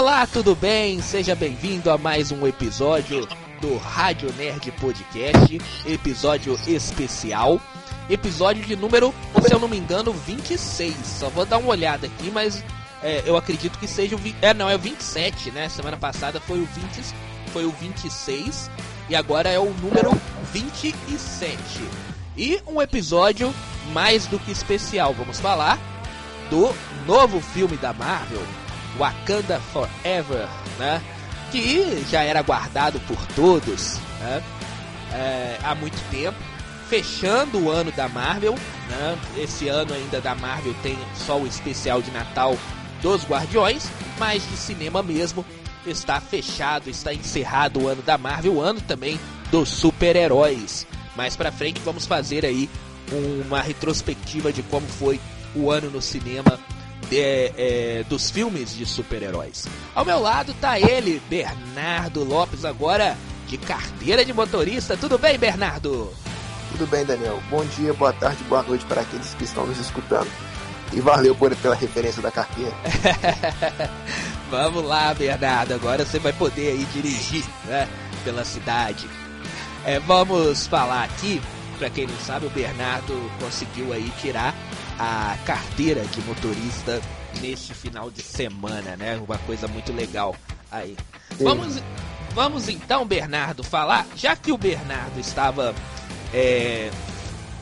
Olá, tudo bem? Seja bem-vindo a mais um episódio do Rádio Nerd Podcast, episódio especial, episódio de número, se eu não me engano, 26. Só vou dar uma olhada aqui, mas é, eu acredito que seja o. É, não, é o 27, né? Semana passada foi o 20, foi o 26 e agora é o número 27. E um episódio mais do que especial. Vamos falar do novo filme da Marvel, Wakanda Forever, né? Que já era guardado por todos, né? É, há muito tempo. Fechando o ano da Marvel, né? Esse ano ainda da Marvel tem só o especial de Natal dos Guardiões, mas de cinema mesmo está fechado, está encerrado o ano da Marvel, o ano também dos super-heróis. Mais pra frente vamos fazer aí uma retrospectiva de como foi o ano no cinema de, é, dos filmes de super-heróis. Ao meu lado tá ele, Bernardo Lopes, agora de carteira de motorista. Tudo bem, Bernardo? Tudo bem, Daniel. Bom dia, boa tarde, boa noite para aqueles que estão nos escutando. E valeu por, pela referência da carteira. Vamos lá, Bernardo. Agora você vai poder aí dirigir né, pela cidade. É, vamos falar aqui, para quem não sabe, o Bernardo conseguiu aí tirar a carteira de motorista neste final de semana, né? Uma coisa muito legal aí. Vamos, vamos então, Bernardo, falar, já que o Bernardo estava é,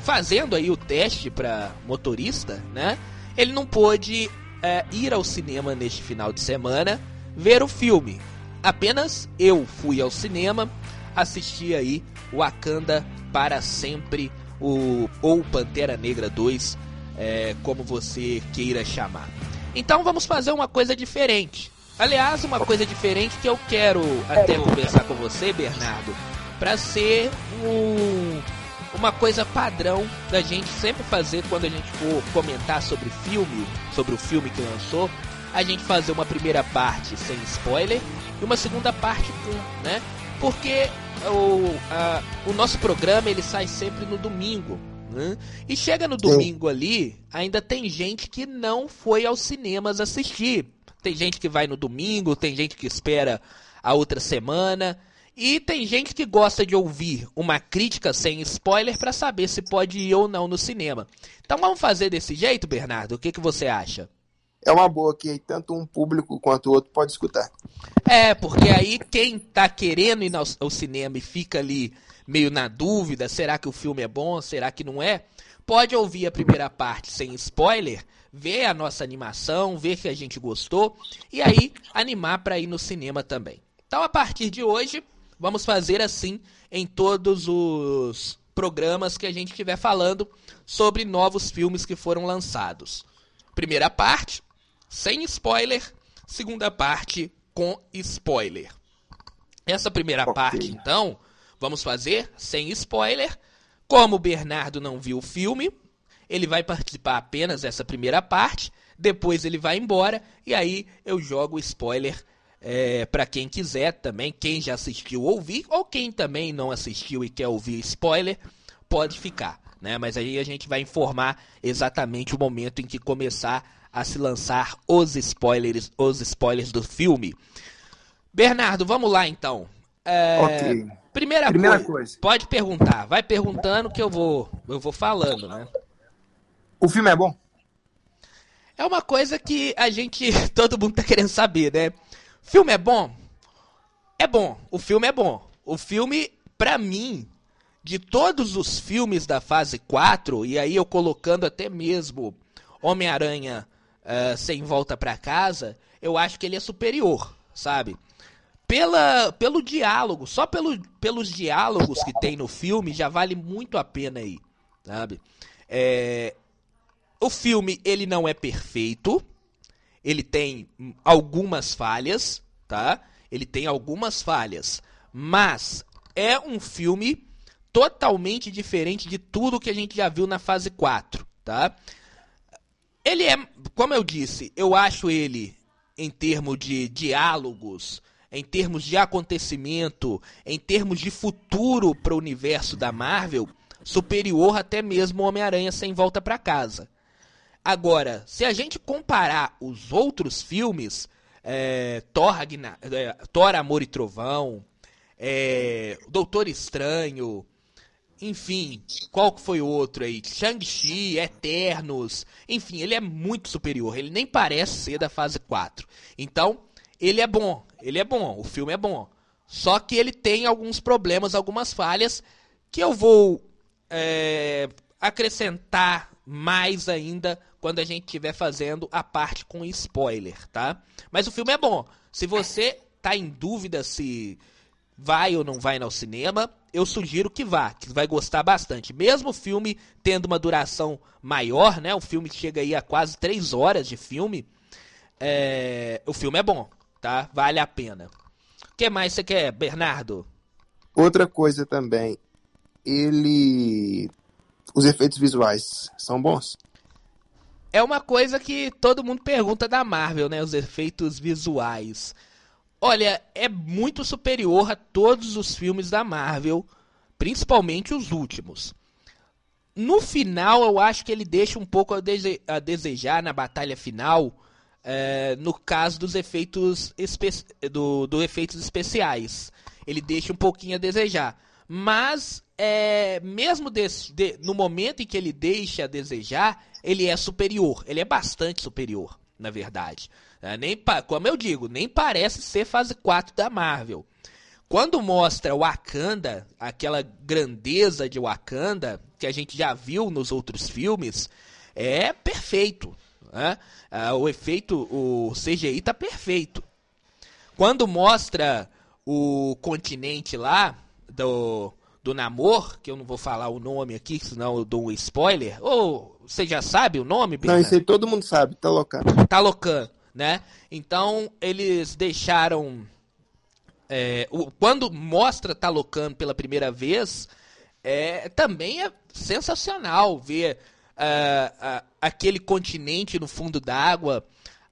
fazendo aí o teste para motorista, né? Ele não pôde é, ir ao cinema neste final de semana ver o filme. Apenas eu fui ao cinema assistir aí Wakanda para sempre o ou Pantera Negra 2 é, como você queira chamar. Então vamos fazer uma coisa diferente. Aliás, uma coisa diferente que eu quero até conversar com você, Bernardo, para ser um, uma coisa padrão da gente sempre fazer quando a gente for comentar sobre filme, sobre o filme que lançou, a gente fazer uma primeira parte sem spoiler e uma segunda parte com, né? Porque o, a, o nosso programa ele sai sempre no domingo. Né? E chega no domingo ali, ainda tem gente que não foi aos cinemas assistir. Tem gente que vai no domingo, tem gente que espera a outra semana. E tem gente que gosta de ouvir uma crítica sem spoiler para saber se pode ir ou não no cinema. Então vamos fazer desse jeito, Bernardo? O que, que você acha? É uma boa que tanto um público quanto o outro pode escutar. É, porque aí quem tá querendo ir ao cinema e fica ali meio na dúvida, será que o filme é bom, será que não é? Pode ouvir a primeira parte sem spoiler, ver a nossa animação, ver que a gente gostou e aí animar para ir no cinema também. Então a partir de hoje, vamos fazer assim em todos os programas que a gente estiver falando sobre novos filmes que foram lançados. Primeira parte, sem spoiler, segunda parte com spoiler. Essa primeira okay. parte, então, Vamos fazer sem spoiler. Como o Bernardo não viu o filme, ele vai participar apenas dessa primeira parte. Depois ele vai embora e aí eu jogo spoiler é, para quem quiser também, quem já assistiu ouvir ou quem também não assistiu e quer ouvir spoiler, pode ficar, né? Mas aí a gente vai informar exatamente o momento em que começar a se lançar os spoilers, os spoilers do filme. Bernardo, vamos lá então. É, ok. Primeira, Primeira coisa, coisa, pode perguntar. Vai perguntando que eu vou, eu vou falando, né? O filme é bom? É uma coisa que a gente, todo mundo tá querendo saber, né? Filme é bom? É bom. O filme é bom. O filme, pra mim, de todos os filmes da fase 4, e aí eu colocando até mesmo Homem-Aranha uh, sem volta para casa, eu acho que ele é superior, sabe? Pela, pelo diálogo, só pelo, pelos diálogos que tem no filme já vale muito a pena aí, sabe? É, o filme ele não é perfeito, ele tem algumas falhas, tá? Ele tem algumas falhas, mas é um filme totalmente diferente de tudo que a gente já viu na fase 4, tá? Ele é, como eu disse, eu acho ele em termos de diálogos, em termos de acontecimento, em termos de futuro para o universo da Marvel, superior até mesmo Homem-Aranha sem volta para casa. Agora, se a gente comparar os outros filmes, é, Thor, Ragnar, é, Thor, Amor e Trovão, é, Doutor Estranho, enfim, qual que foi o outro aí? Shang-Chi, Eternos, enfim, ele é muito superior, ele nem parece ser da fase 4. Então, ele é bom, ele é bom, o filme é bom. Só que ele tem alguns problemas, algumas falhas que eu vou é, acrescentar mais ainda quando a gente estiver fazendo a parte com spoiler, tá? Mas o filme é bom. Se você tá em dúvida se vai ou não vai ao cinema, eu sugiro que vá, que vai gostar bastante. Mesmo o filme tendo uma duração maior, né? O filme chega aí a quase 3 horas de filme. É... O filme é bom, tá? Vale a pena. O que mais você quer, Bernardo? Outra coisa também, ele. Os efeitos visuais são bons? É uma coisa que todo mundo pergunta da Marvel, né? Os efeitos visuais. Olha, é muito superior a todos os filmes da Marvel, principalmente os últimos. No final, eu acho que ele deixa um pouco a, dese a desejar na batalha final, é, no caso dos efeitos, do, do efeitos especiais. Ele deixa um pouquinho a desejar. Mas, é, mesmo de, no momento em que ele deixa a desejar, ele é superior. Ele é bastante superior, na verdade. É, nem, como eu digo, nem parece ser fase 4 da Marvel. Quando mostra Wakanda, aquela grandeza de Wakanda, que a gente já viu nos outros filmes, é perfeito. Né? Ah, o efeito, o CGI tá perfeito. Quando mostra o continente lá, do, do Namor, que eu não vou falar o nome aqui, senão eu dou um spoiler. Ou você já sabe o nome, Bernardo? Não, isso aí todo mundo sabe, Talocan. Talocan, né? Então eles deixaram. É, o, quando mostra Talocan pela primeira vez, é, também é sensacional ver uh, uh, aquele continente no fundo d'água,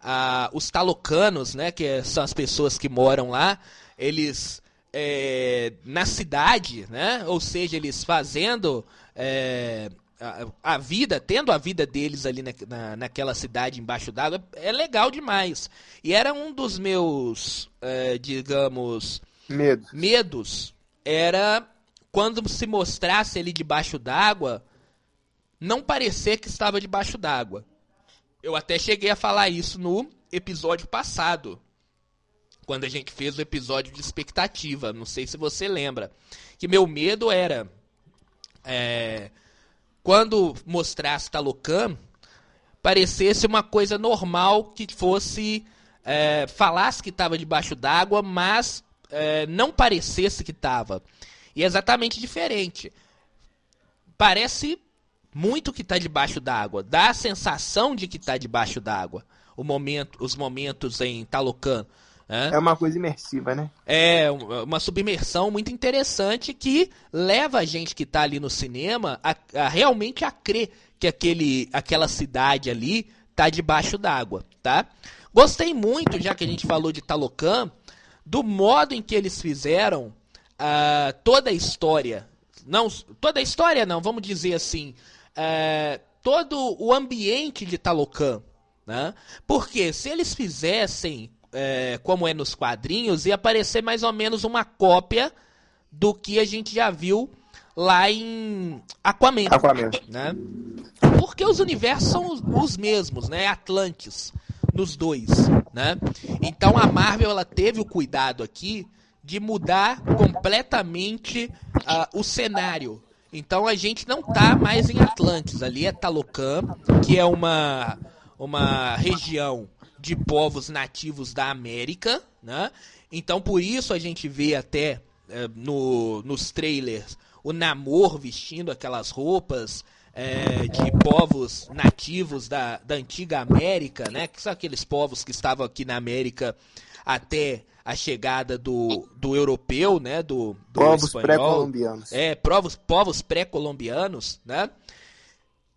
uh, os talocanos, né, que são as pessoas que moram lá, eles é, na cidade, né? Ou seja, eles fazendo é, a, a, vida, tendo a vida deles ali na, na, naquela cidade embaixo d'água, é legal demais. E era um dos meus, é, digamos, medos. medos. Era quando se mostrasse ele debaixo d'água, não parecer que estava debaixo d'água. Eu até cheguei a falar isso no episódio passado quando a gente fez o episódio de expectativa. Não sei se você lembra. Que meu medo era. É, quando mostrasse Talocan, parecesse uma coisa normal que fosse. É, falasse que estava debaixo d'água, mas é, não parecesse que estava. E é exatamente diferente. Parece muito que está debaixo d'água. Dá a sensação de que está debaixo d'água. Momento, os momentos em Talocan. É? é uma coisa imersiva, né? É, uma submersão muito interessante que leva a gente que está ali no cinema a, a, realmente a crer que aquele, aquela cidade ali tá debaixo d'água, tá? Gostei muito, já que a gente falou de Talocan, do modo em que eles fizeram uh, toda a história. Não, toda a história não, vamos dizer assim, uh, todo o ambiente de Talocan, né? Porque se eles fizessem é, como é nos quadrinhos, ia aparecer mais ou menos uma cópia do que a gente já viu lá em Aquaman. Aquaman. Né? Porque os universos são os, os mesmos, né? Atlantis nos dois, né? Então a Marvel ela teve o cuidado aqui de mudar completamente uh, o cenário. Então a gente não tá mais em Atlantis, ali é Talocan, que é uma uma região de povos nativos da América, né? Então por isso a gente vê até é, no, nos trailers o Namor vestindo aquelas roupas é, de povos nativos da, da antiga América, né? Que são aqueles povos que estavam aqui na América até a chegada do, do europeu, né? Do, do povos pré-colombianos. É, povos, povos pré-colombianos, né?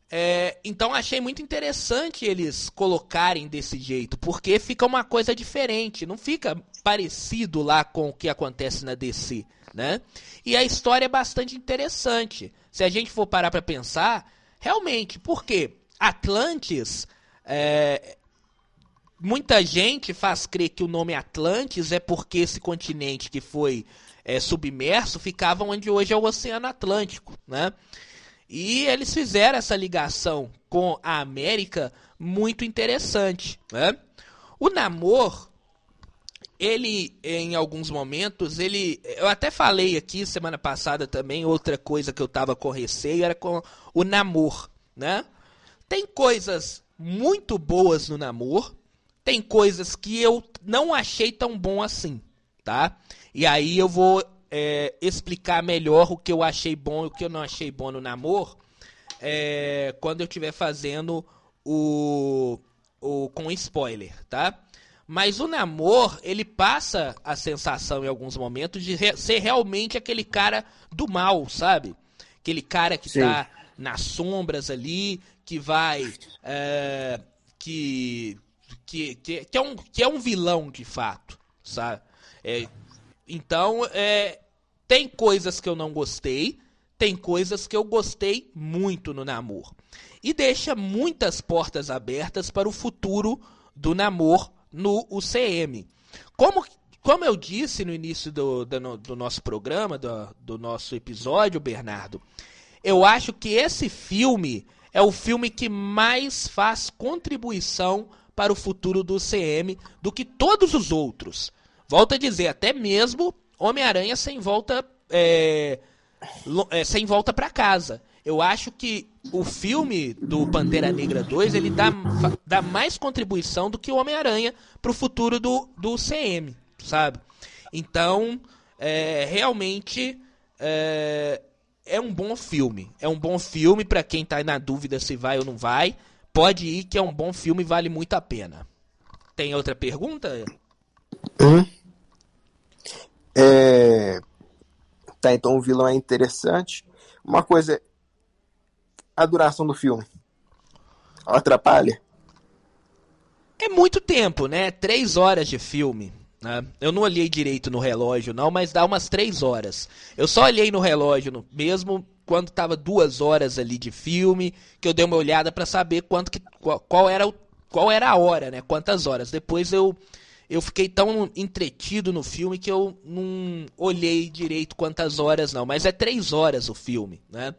É, então achei muito interessante eles colocarem desse jeito, porque fica uma coisa diferente, não fica parecido lá com o que acontece na DC, né? E a história é bastante interessante. Se a gente for parar para pensar, realmente, porque Atlantis é, muita gente faz crer que o nome Atlantis é porque esse continente que foi é, submerso ficava onde hoje é o Oceano Atlântico, né? E eles fizeram essa ligação com a América muito interessante, né? O Namor, ele em alguns momentos, ele, eu até falei aqui semana passada também outra coisa que eu tava com receio era com o Namor, né? Tem coisas muito boas no Namor, tem coisas que eu não achei tão bom assim, tá? E aí eu vou é, explicar melhor o que eu achei bom e o que eu não achei bom no namoro é, quando eu estiver fazendo o, o com spoiler, tá? Mas o namoro, ele passa a sensação em alguns momentos de re ser realmente aquele cara do mal, sabe? Aquele cara que Sim. tá nas sombras ali, que vai. É, que, que, que, que, é um, que é um vilão de fato, sabe? É, então, é, tem coisas que eu não gostei, tem coisas que eu gostei muito no namoro. E deixa muitas portas abertas para o futuro do namoro no UCM. Como, como eu disse no início do, do, do nosso programa, do, do nosso episódio, Bernardo, eu acho que esse filme é o filme que mais faz contribuição para o futuro do UCM do que todos os outros. Volto a dizer, até mesmo Homem-Aranha sem volta. É, é, sem volta para casa. Eu acho que o filme do Pantera Negra 2 ele dá, dá mais contribuição do que o Homem-Aranha pro futuro do, do CM, sabe? Então, é, realmente é, é um bom filme. É um bom filme para quem tá na dúvida se vai ou não vai. Pode ir que é um bom filme e vale muito a pena. Tem outra pergunta? Hum? É... Tá, então o vilão é interessante. Uma coisa, a duração do filme. Atrapalha? É muito tempo, né? Três horas de filme. Né? Eu não olhei direito no relógio, não, mas dá umas três horas. Eu só olhei no relógio mesmo quando tava duas horas ali de filme, que eu dei uma olhada para saber quanto que, qual, qual, era o, qual era a hora, né? Quantas horas. Depois eu eu fiquei tão entretido no filme que eu não olhei direito quantas horas não, mas é três horas o filme, né?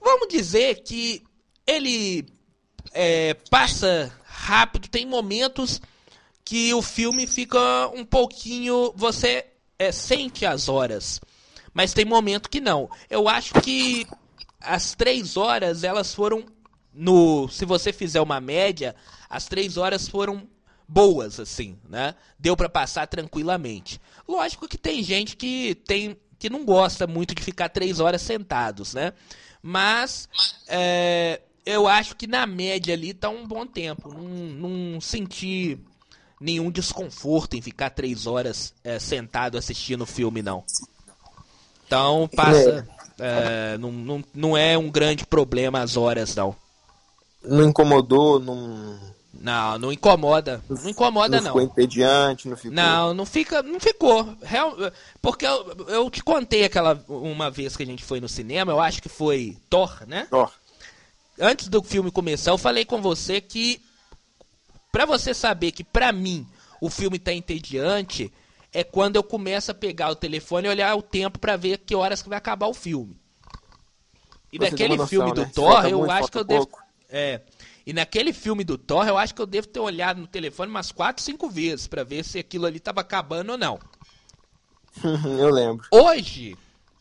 Vamos dizer que ele é, passa rápido, tem momentos que o filme fica um pouquinho, você é, sente as horas, mas tem momento que não. Eu acho que as três horas elas foram no, se você fizer uma média, as três horas foram boas, assim, né? Deu para passar tranquilamente. Lógico que tem gente que tem que não gosta muito de ficar três horas sentados, né? Mas é, eu acho que na média ali tá um bom tempo. Não, não senti nenhum desconforto em ficar três horas é, sentado assistindo o filme, não. Então passa. É, não, não, não é um grande problema as horas, não. Não incomodou, não não, não incomoda. Não incomoda, não. Não ficou entediante, não ficou. Não, não fica. Não ficou. Real, porque eu, eu te contei aquela uma vez que a gente foi no cinema, eu acho que foi Thor, né? Thor. Antes do filme começar, eu falei com você que. Pra você saber que, pra mim, o filme tá entediante, é quando eu começo a pegar o telefone e olhar o tempo para ver que horas que vai acabar o filme. E você daquele noção, filme né? do Thor, eu acho que eu devo. É. E naquele filme do Thor, eu acho que eu devo ter olhado no telefone umas 4, 5 vezes para ver se aquilo ali tava acabando ou não. eu lembro. Hoje,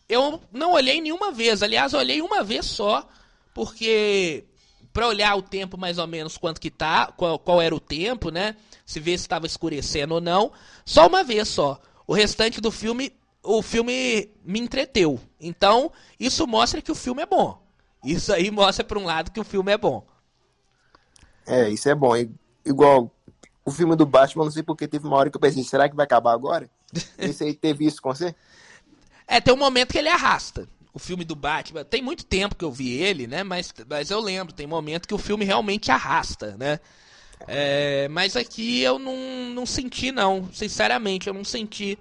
eu não olhei nenhuma vez. Aliás, olhei uma vez só, porque para olhar o tempo mais ou menos quanto que tá, qual, qual era o tempo, né? Se ver se estava escurecendo ou não, só uma vez só. O restante do filme, o filme me entreteu. Então, isso mostra que o filme é bom. Isso aí mostra por um lado que o filme é bom. É, isso é bom. Igual o filme do Batman, não sei porque teve uma hora que eu pensei, será que vai acabar agora? Esse aí teve isso com você? É, tem um momento que ele arrasta. O filme do Batman, tem muito tempo que eu vi ele, né? Mas, mas eu lembro, tem momento que o filme realmente arrasta, né? É, mas aqui eu não, não senti, não. Sinceramente, eu não senti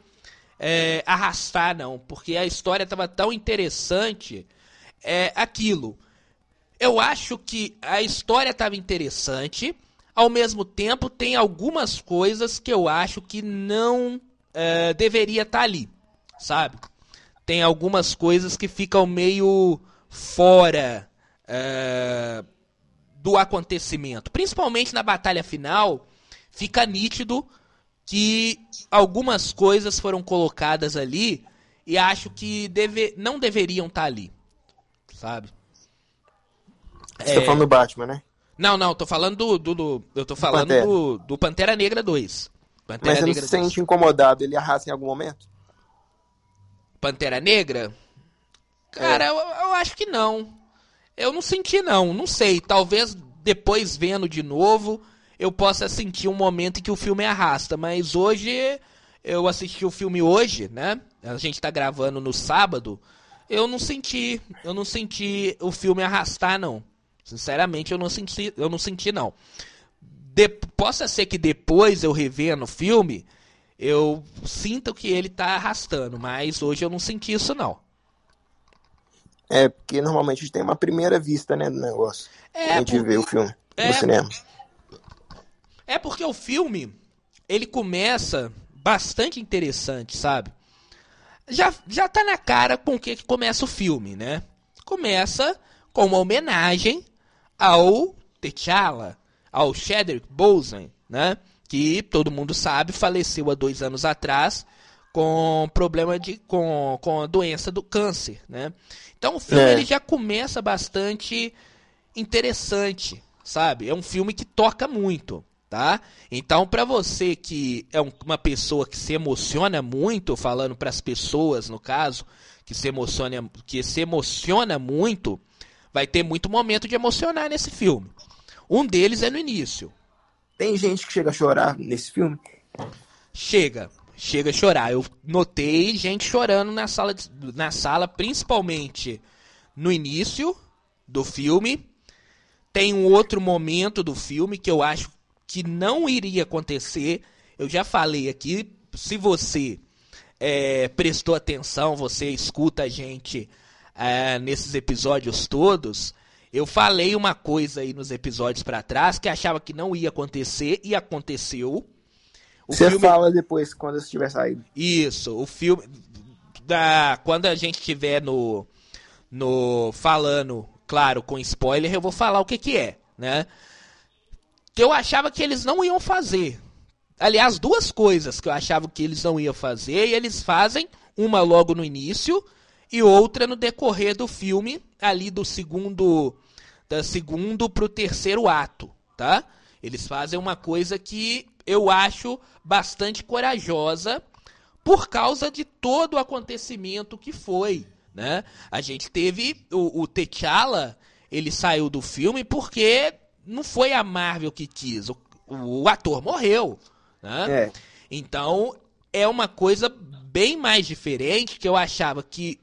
é, arrastar, não. Porque a história estava tão interessante. É aquilo eu acho que a história estava interessante. ao mesmo tempo tem algumas coisas que eu acho que não é, deveria estar tá ali, sabe? Tem algumas coisas que ficam meio fora é, do acontecimento. Principalmente na batalha final, fica nítido que algumas coisas foram colocadas ali e acho que deve, não deveriam estar tá ali, sabe? Você tá é... tá falando do Batman, né? Não, não, tô falando do. do, do eu tô falando Pantera. Do, do Pantera Negra 2. Pantera Mas você Negra não se sente incomodado? Ele arrasa em algum momento? Pantera Negra? Cara, é. eu, eu acho que não. Eu não senti, não. Não sei. Talvez depois vendo de novo eu possa sentir um momento em que o filme arrasta. Mas hoje, eu assisti o filme hoje, né? A gente tá gravando no sábado. Eu não senti. Eu não senti o filme arrastar, não. Sinceramente, eu não senti, eu não senti não. De, possa ser que depois eu revendo o filme, eu sinto que ele tá arrastando, mas hoje eu não senti isso não. É, porque normalmente a gente tem uma primeira vista, né, do negócio. É, a gente porque, vê o filme é, no cinema. É porque o filme, ele começa bastante interessante, sabe? Já, já tá na cara com o que, que começa o filme, né? Começa com uma homenagem ao T'Challa, ao Chadwick Boseman, né? Que todo mundo sabe faleceu há dois anos atrás com problema de com, com a doença do câncer, né? Então o filme é. ele já começa bastante interessante, sabe? É um filme que toca muito, tá? Então para você que é um, uma pessoa que se emociona muito, falando para as pessoas no caso que se emociona que se emociona muito, vai ter muito momento de emocionar nesse filme. Um deles é no início. Tem gente que chega a chorar nesse filme? Chega, chega a chorar. Eu notei gente chorando na sala, na sala, principalmente no início do filme. Tem um outro momento do filme que eu acho que não iria acontecer. Eu já falei aqui, se você é, prestou atenção, você escuta a gente é, nesses episódios todos, eu falei uma coisa aí nos episódios para trás que achava que não ia acontecer e aconteceu. O Você filme... fala depois, quando eu estiver saindo. Isso, o filme. Da... Quando a gente estiver no. no falando, claro, com spoiler, eu vou falar o que, que é, né? Que eu achava que eles não iam fazer. Aliás, duas coisas que eu achava que eles não iam fazer, e eles fazem, uma logo no início e outra no decorrer do filme, ali do segundo da segundo pro terceiro ato, tá? Eles fazem uma coisa que eu acho bastante corajosa por causa de todo o acontecimento que foi, né? A gente teve o, o T'Challa, ele saiu do filme porque não foi a Marvel que quis, o, o ator morreu, né? É. Então é uma coisa bem mais diferente que eu achava que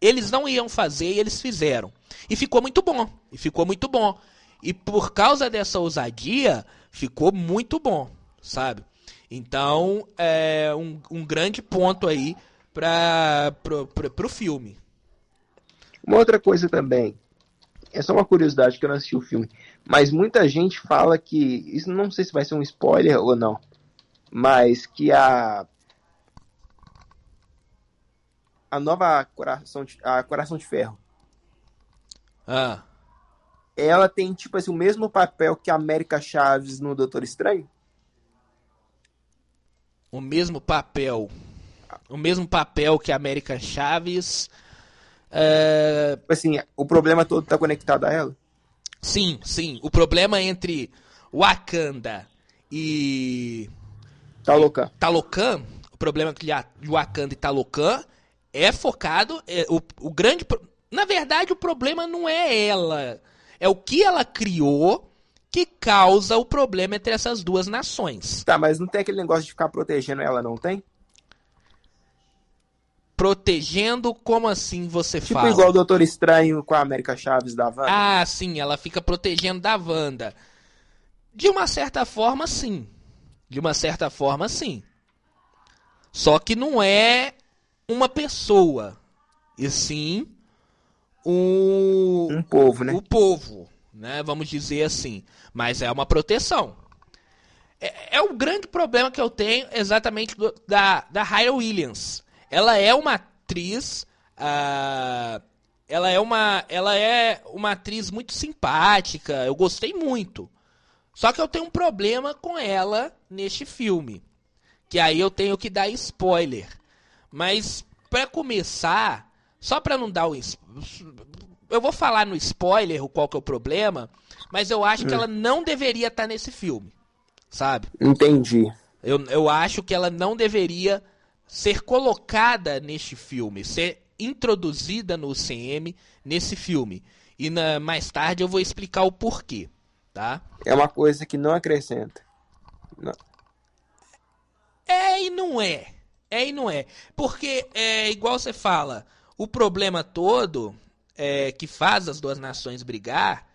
eles não iam fazer e eles fizeram. E ficou muito bom. E ficou muito bom. E por causa dessa ousadia, ficou muito bom, sabe? Então, é um, um grande ponto aí para o filme. Uma outra coisa também, é só uma curiosidade que eu não assisti o filme, mas muita gente fala que, isso não sei se vai ser um spoiler ou não, mas que a a nova Coração de, a Coração de Ferro. Ah. Ela tem, tipo assim, o mesmo papel que a América Chaves no Doutor Estranho? O mesmo papel. O mesmo papel que a América Chaves. É... Tipo assim, o problema todo tá conectado a ela? Sim, sim. O problema entre Wakanda e. Talocan. Talocan, o problema que Wakanda e Talocan é focado. É, o, o grande. Na verdade, o problema não é ela. É o que ela criou que causa o problema entre essas duas nações. Tá, mas não tem aquele negócio de ficar protegendo ela, não tem? Protegendo, como assim você tipo fala? Tipo igual o Doutor Estranho com a América Chaves da Wanda. Ah, sim, ela fica protegendo da Wanda. De uma certa forma, sim. De uma certa forma, sim. Só que não é uma pessoa, e sim um, um povo, né? O povo, né? Vamos dizer assim. Mas é uma proteção. É, é o grande problema que eu tenho exatamente do, da, da Hyra Williams. Ela é uma atriz. Uh, ela é uma ela é uma atriz muito simpática, eu gostei muito. Só que eu tenho um problema com ela neste filme, que aí eu tenho que dar spoiler. Mas para começar, só para não dar o eu vou falar no spoiler qual que é o problema, mas eu acho hum. que ela não deveria estar tá nesse filme, sabe? Entendi. Eu, eu acho que ela não deveria ser colocada neste filme, ser introduzida no CM nesse filme. E na, mais tarde eu vou explicar o porquê, tá? É uma coisa que não acrescenta. Não. É e não é. É e não é. Porque, é igual você fala, o problema todo é, que faz as duas nações brigar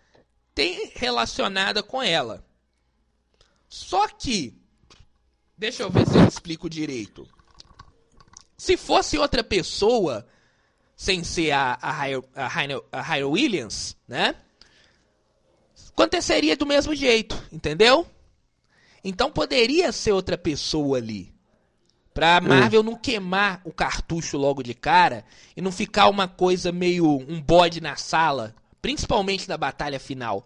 tem relacionada com ela. Só que, deixa eu ver se eu explico direito. Se fosse outra pessoa, sem ser a, a, a, a Williams, né? Aconteceria do mesmo jeito, entendeu? Então poderia ser outra pessoa ali. Pra hum. Marvel não queimar o cartucho logo de cara e não ficar uma coisa meio um bode na sala, principalmente na batalha final.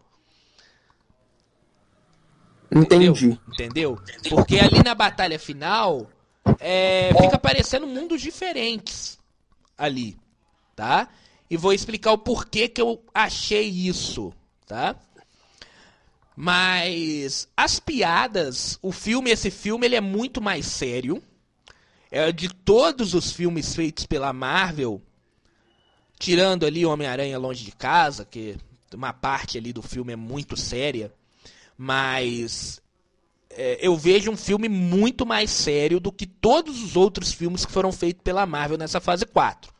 Entendi. Entendeu? Entendeu? Porque ali na batalha final é, fica parecendo mundos diferentes ali tá? E vou explicar o porquê que eu achei isso, tá? Mas as piadas, o filme, esse filme, ele é muito mais sério. É de todos os filmes feitos pela Marvel, tirando ali Homem-Aranha Longe de Casa, que uma parte ali do filme é muito séria, mas é, eu vejo um filme muito mais sério do que todos os outros filmes que foram feitos pela Marvel nessa fase 4.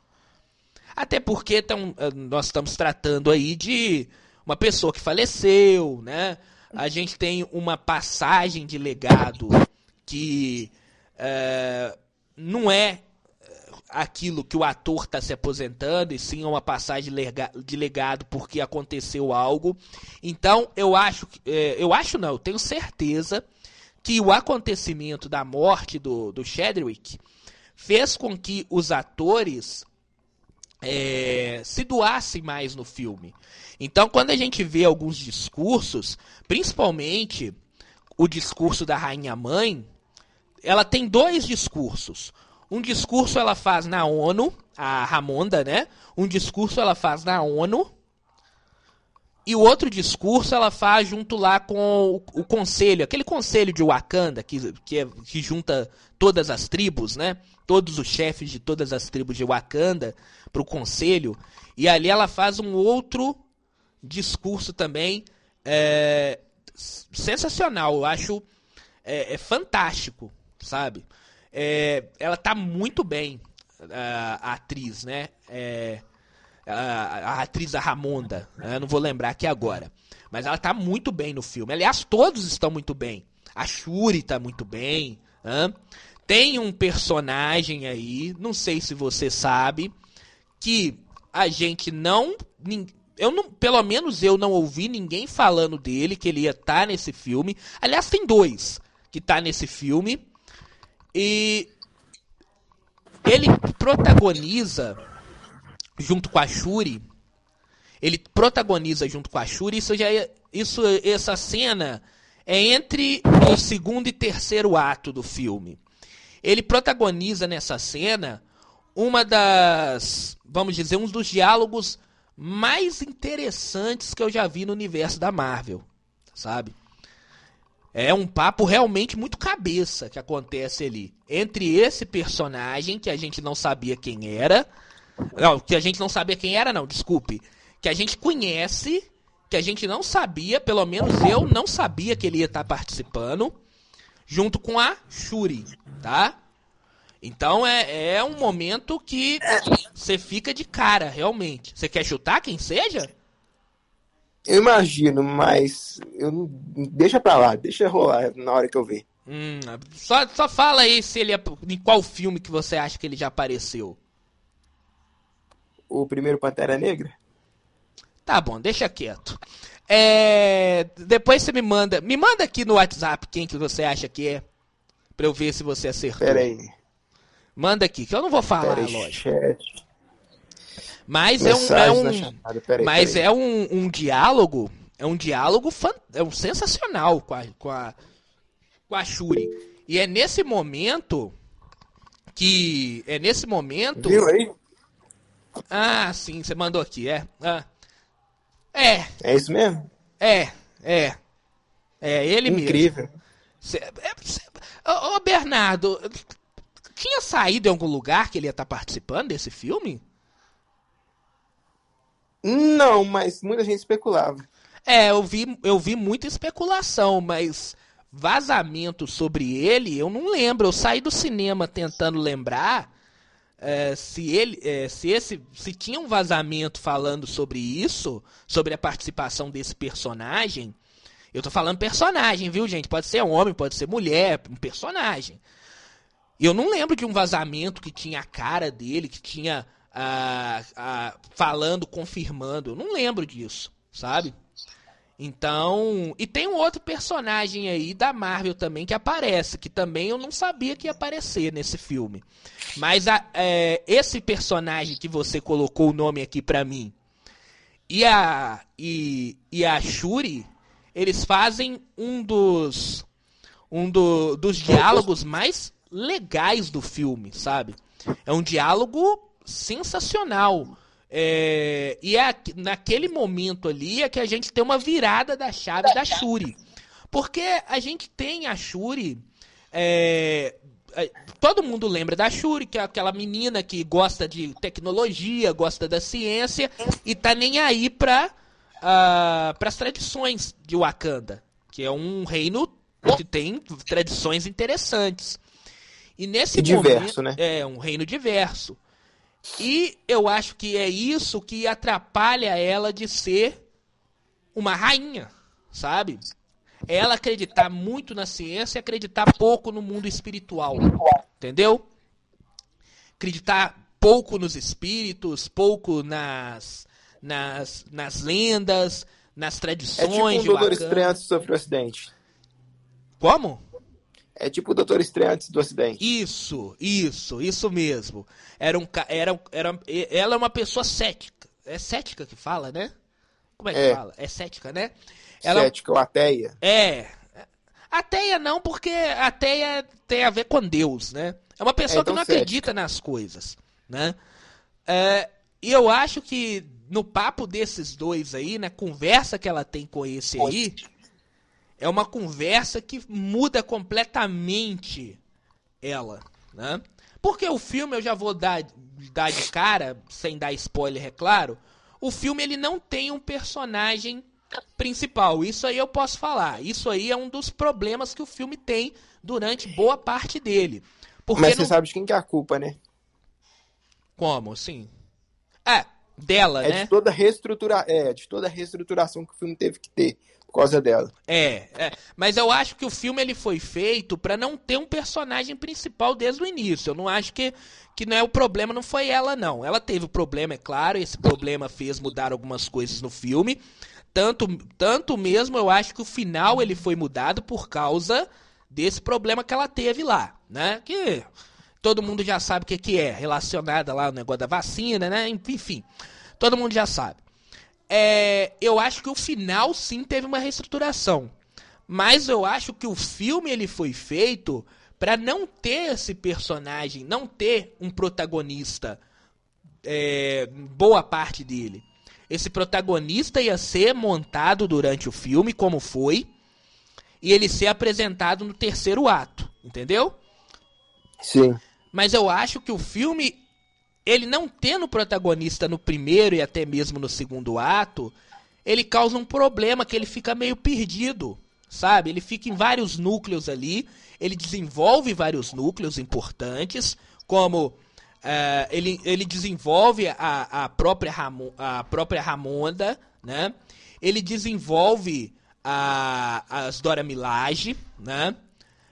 Até porque tão, eh, nós estamos tratando aí de uma pessoa que faleceu, né? A gente tem uma passagem de legado que é, não é aquilo que o ator está se aposentando, e sim uma passagem de legado porque aconteceu algo. Então, eu acho, é, eu acho não, eu tenho certeza que o acontecimento da morte do, do Chadwick fez com que os atores é, se doasse mais no filme. Então, quando a gente vê alguns discursos, principalmente o discurso da Rainha Mãe, ela tem dois discursos. Um discurso ela faz na ONU, a Ramonda, né? Um discurso ela faz na ONU. E o outro discurso ela faz junto lá com o, o conselho, aquele conselho de Wakanda que, que, é, que junta todas as tribos, né? Todos os chefes de todas as tribos de Wakanda para o conselho. E ali ela faz um outro discurso também é, sensacional. Eu acho é, é fantástico, sabe? É, ela tá muito bem, a, a atriz, né? É, a, a, atriz a Ramonda, né? não vou lembrar aqui agora. Mas ela tá muito bem no filme. Aliás, todos estão muito bem. A Shuri tá muito bem. Né? Tem um personagem aí, não sei se você sabe, que a gente não. Eu não, pelo menos eu não ouvi ninguém falando dele, que ele ia estar tá nesse filme. Aliás, tem dois que tá nesse filme. E ele protagoniza junto com a Shuri. Ele protagoniza junto com a Shuri. Isso já é, isso essa cena é entre o segundo e terceiro ato do filme. Ele protagoniza nessa cena uma das, vamos dizer, um dos diálogos mais interessantes que eu já vi no universo da Marvel, sabe? É um papo realmente muito cabeça que acontece ali. Entre esse personagem, que a gente não sabia quem era. Não, que a gente não sabia quem era, não, desculpe. Que a gente conhece, que a gente não sabia, pelo menos eu não sabia que ele ia estar participando. Junto com a Shuri, tá? Então é, é um momento que você fica de cara, realmente. Você quer chutar quem seja? Eu imagino, mas eu deixa pra lá, deixa rolar na hora que eu ver. Hum, só, só fala aí se ele é, em qual filme que você acha que ele já apareceu. O primeiro Pantera Negra? Tá bom, deixa quieto. É, depois você me manda. Me manda aqui no WhatsApp quem que você acha que é. Pra eu ver se você acertou. Pera aí. Manda aqui, que eu não vou falar, Pera aí, lógico. chat. Mas é um, é um, chamada, pera aí, mas pera aí. é um, um diálogo, é um diálogo fan, é um sensacional com a, com a com a Shuri. E é nesse momento que é nesse momento Viu aí? Ah, sim, você mandou aqui, é. Ah. É, É isso mesmo? é, é. É ele mesmo. Incrível. É, ô, ô, Bernardo, tinha saído em algum lugar que ele ia estar participando desse filme? Não, mas muita gente especulava. É, eu vi, eu vi muita especulação, mas vazamento sobre ele, eu não lembro. Eu saí do cinema tentando lembrar é, se ele, é, se esse, se tinha um vazamento falando sobre isso, sobre a participação desse personagem. Eu tô falando personagem, viu, gente? Pode ser homem, pode ser mulher, um personagem. Eu não lembro de um vazamento que tinha a cara dele, que tinha ah, ah, falando, confirmando. Eu não lembro disso, sabe? Então. E tem um outro personagem aí da Marvel também que aparece, que também eu não sabia que ia aparecer nesse filme. Mas a- é, esse personagem que você colocou o nome aqui pra mim e a, e, e a Shuri, eles fazem um dos. Um do, dos diálogos mais legais do filme, sabe? É um diálogo sensacional. É, e é aqu- naquele momento ali é que a gente tem uma virada da chave da Shuri. Porque a gente tem a Shuri. é, é, todo mundo lembra da Shuri, que é aquela menina que gosta de tecnologia, gosta da ciência e tá nem aí pra, ah, pras tradições de Wakanda, que é um reino que tem tradições interessantes. E nesse E diverso, momento, né? É, um reino diverso. E eu acho que é isso que atrapalha ela de ser uma rainha, sabe? Ela acreditar muito na ciência e acreditar pouco no mundo espiritual. Entendeu? Acreditar pouco nos espíritos, pouco nas, nas, nas lendas, nas É tipo tradições um Doutor. Estranho sofrer o acidente. Como? É tipo o Doutor Estranho antes do acidente. Isso, isso, isso mesmo. Era um, era, era, ela é uma pessoa cética. É cética que fala, né? Como é que É. fala? É cética, né? Ela Cética ou ateia. é. Ateia não, porque ateia tem a ver com Deus, né? É uma pessoa É, então que não cética. acredita nas coisas, né? É, e eu acho que no papo desses dois aí, na conversa que ela tem com esse aí, é uma conversa que muda completamente ela, né? Porque o filme, eu já vou dar, dar de cara, sem dar spoiler, é claro, o filme ele não tem um personagem principal. Isso aí eu posso falar. Isso aí é um dos problemas que o filme tem durante boa parte dele. Porque Mas não... você sabe de quem que é a culpa, né? Como, sim? É, dela, É né? de toda reestrutura... é, de toda a reestruturação que o filme teve que ter por causa dela. É, é, mas eu acho que o filme ele foi feito pra não ter um personagem principal desde o início. Eu não acho que que não é o problema, não foi ela não. Ela teve o problema, é claro, esse problema fez mudar algumas coisas no filme. Tanto tanto mesmo eu acho que o final ele foi mudado por causa desse problema que ela teve lá, né? Que todo mundo já sabe o que que é, relacionada lá ao negócio da vacina, né? Enfim, todo mundo já sabe. É, eu acho que o final sim teve uma reestruturação. Mas eu acho que o filme ele foi feito para não ter esse personagem, não ter um protagonista é, boa parte dele. Esse protagonista ia ser montado durante o filme, como foi, e ele ser apresentado no terceiro ato, entendeu? Sim. Mas eu acho que o filme, ele não tendo protagonista no primeiro e até mesmo no segundo ato, ele causa um problema que ele fica meio perdido, sabe? Ele fica em vários núcleos ali, ele desenvolve vários núcleos importantes, como eh, ele, ele desenvolve a, a, própria Ramo, a própria Ramonda, né? Ele desenvolve a, as Dora Milaje, né?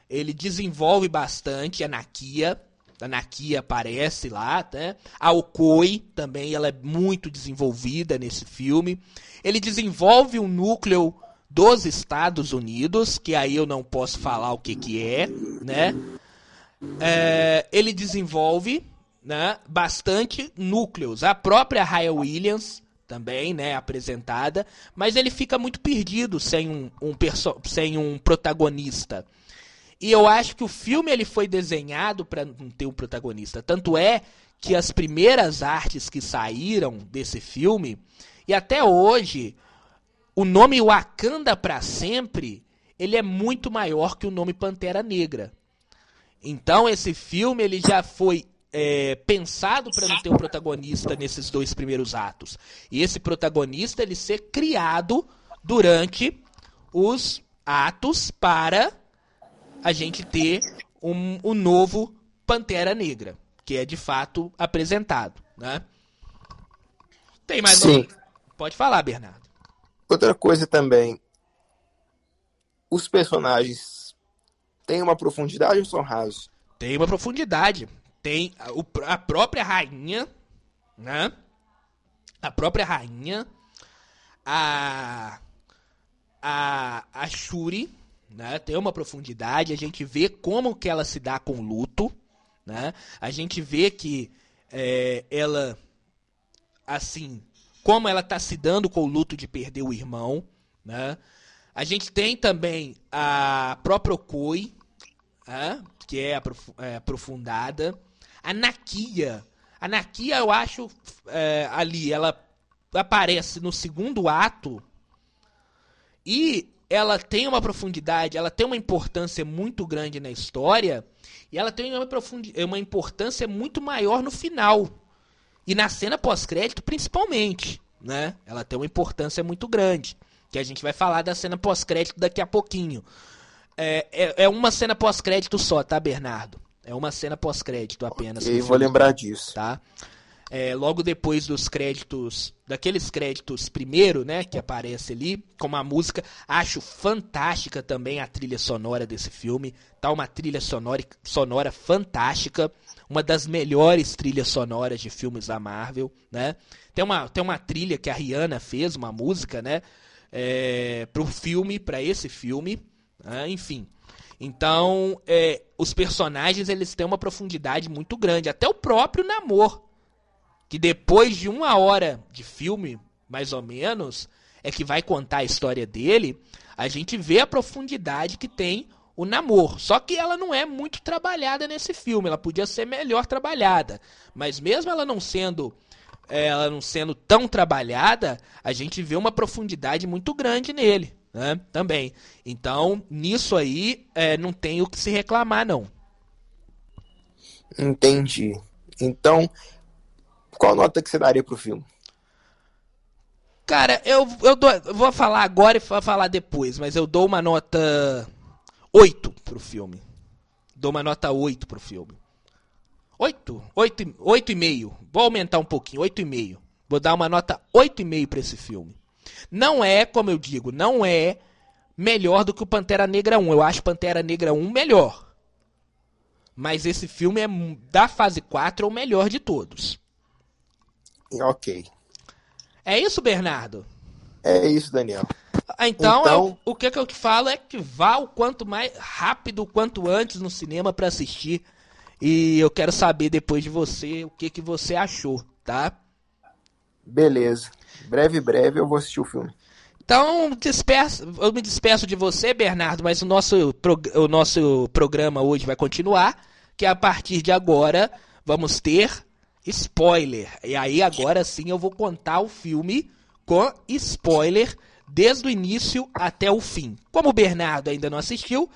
Ele desenvolve bastante a Nakia, A Nakia aparece lá, né? A Okoi também, ela é muito desenvolvida nesse filme. Ele desenvolve um núcleo dos Estados Unidos, que aí eu não posso falar o que que é, né? É, ele desenvolve né, bastante núcleos. A própria Raya Williams também, né, apresentada, mas ele fica muito perdido sem um, um sem um protagonista. E eu acho que o filme ele foi desenhado para não ter um protagonista. Tanto é que as primeiras artes que saíram desse filme e até hoje o nome Wakanda para sempre ele é muito maior que o nome Pantera Negra. Então esse filme ele já foi é, pensado para não ter um protagonista nesses dois primeiros atos. E esse protagonista ele ser criado durante os atos para a gente ter um, um novo Pantera Negra, que é de fato apresentado, né? Tem mais Sim. Um... Pode falar, Bernardo. Outra coisa também, os personagens têm uma profundidade ou são rasos? Tem uma profundidade tem a, a própria rainha, né? A própria rainha, a a, a Shuri, né? Tem uma profundidade, a gente vê como que ela se dá com o luto, né? A gente vê que é, ela, assim, como ela tá se dando com o luto de perder o irmão, né? A gente tem também a própria Okoi, né? que é, é aprofundada. A Nakia. A Nakia, eu acho, é, ali, ela aparece no segundo ato e ela tem uma profundidade, ela tem uma importância muito grande na história e ela tem uma, uma importância muito maior no final. E na cena pós-crédito, principalmente, né? Ela tem uma importância muito grande. Que a gente vai falar da cena pós-crédito daqui a pouquinho. É, é, é uma cena pós-crédito só, tá, Bernardo? É uma cena pós-crédito apenas. E vou lembrar disso. Tá? É, logo depois dos créditos, daqueles créditos primeiro, né, que aparece ali, com a música, acho fantástica também a trilha sonora desse filme, tá uma trilha sonora, sonora fantástica, uma das melhores trilhas sonoras de filmes da Marvel, né, tem uma, tem uma trilha que a Rihanna fez, uma música, né, é, pro filme, para esse filme, né, enfim, então, é, os personagens eles têm uma profundidade muito grande. Até o próprio Namor, que depois de uma hora de filme, mais ou menos, é que vai contar a história dele. A gente vê a profundidade que tem o Namor. Só que ela não é muito trabalhada nesse filme. Ela podia ser melhor trabalhada. Mas mesmo ela não sendo é, ela não sendo tão trabalhada, a gente vê uma profundidade muito grande nele né? Também. Então, nisso aí, é, não tem o que se reclamar, não. Entendi. Então, qual nota que você daria pro filme? Cara, eu, eu, dou, eu vou falar agora e vou falar depois, mas eu dou uma nota 8 pro filme. Dou uma nota 8 pro filme. 8, 8, 8,5. Vou aumentar um pouquinho, 8,5. Vou dar uma nota 8,5 para esse filme. Não é, como eu digo, não é melhor do que o Pantera Negra 1. Eu acho Pantera Negra 1 melhor. Mas esse filme é da fase 4 é o melhor de todos. Ok. É isso, Bernardo? É isso, Daniel. Então, então... Eu, o que, que eu te falo é que vá o quanto mais rápido, o quanto antes no cinema para assistir. E eu quero saber depois de você o que, que você achou, tá? Beleza. Breve, breve eu vou assistir o filme. Então, despeço, eu me despeço de você, Bernardo, mas o nosso, o nosso programa hoje vai continuar, que a partir de agora vamos ter spoiler. E aí agora sim eu vou contar o filme com spoiler desde o início até o fim. Como o Bernardo ainda não assistiu,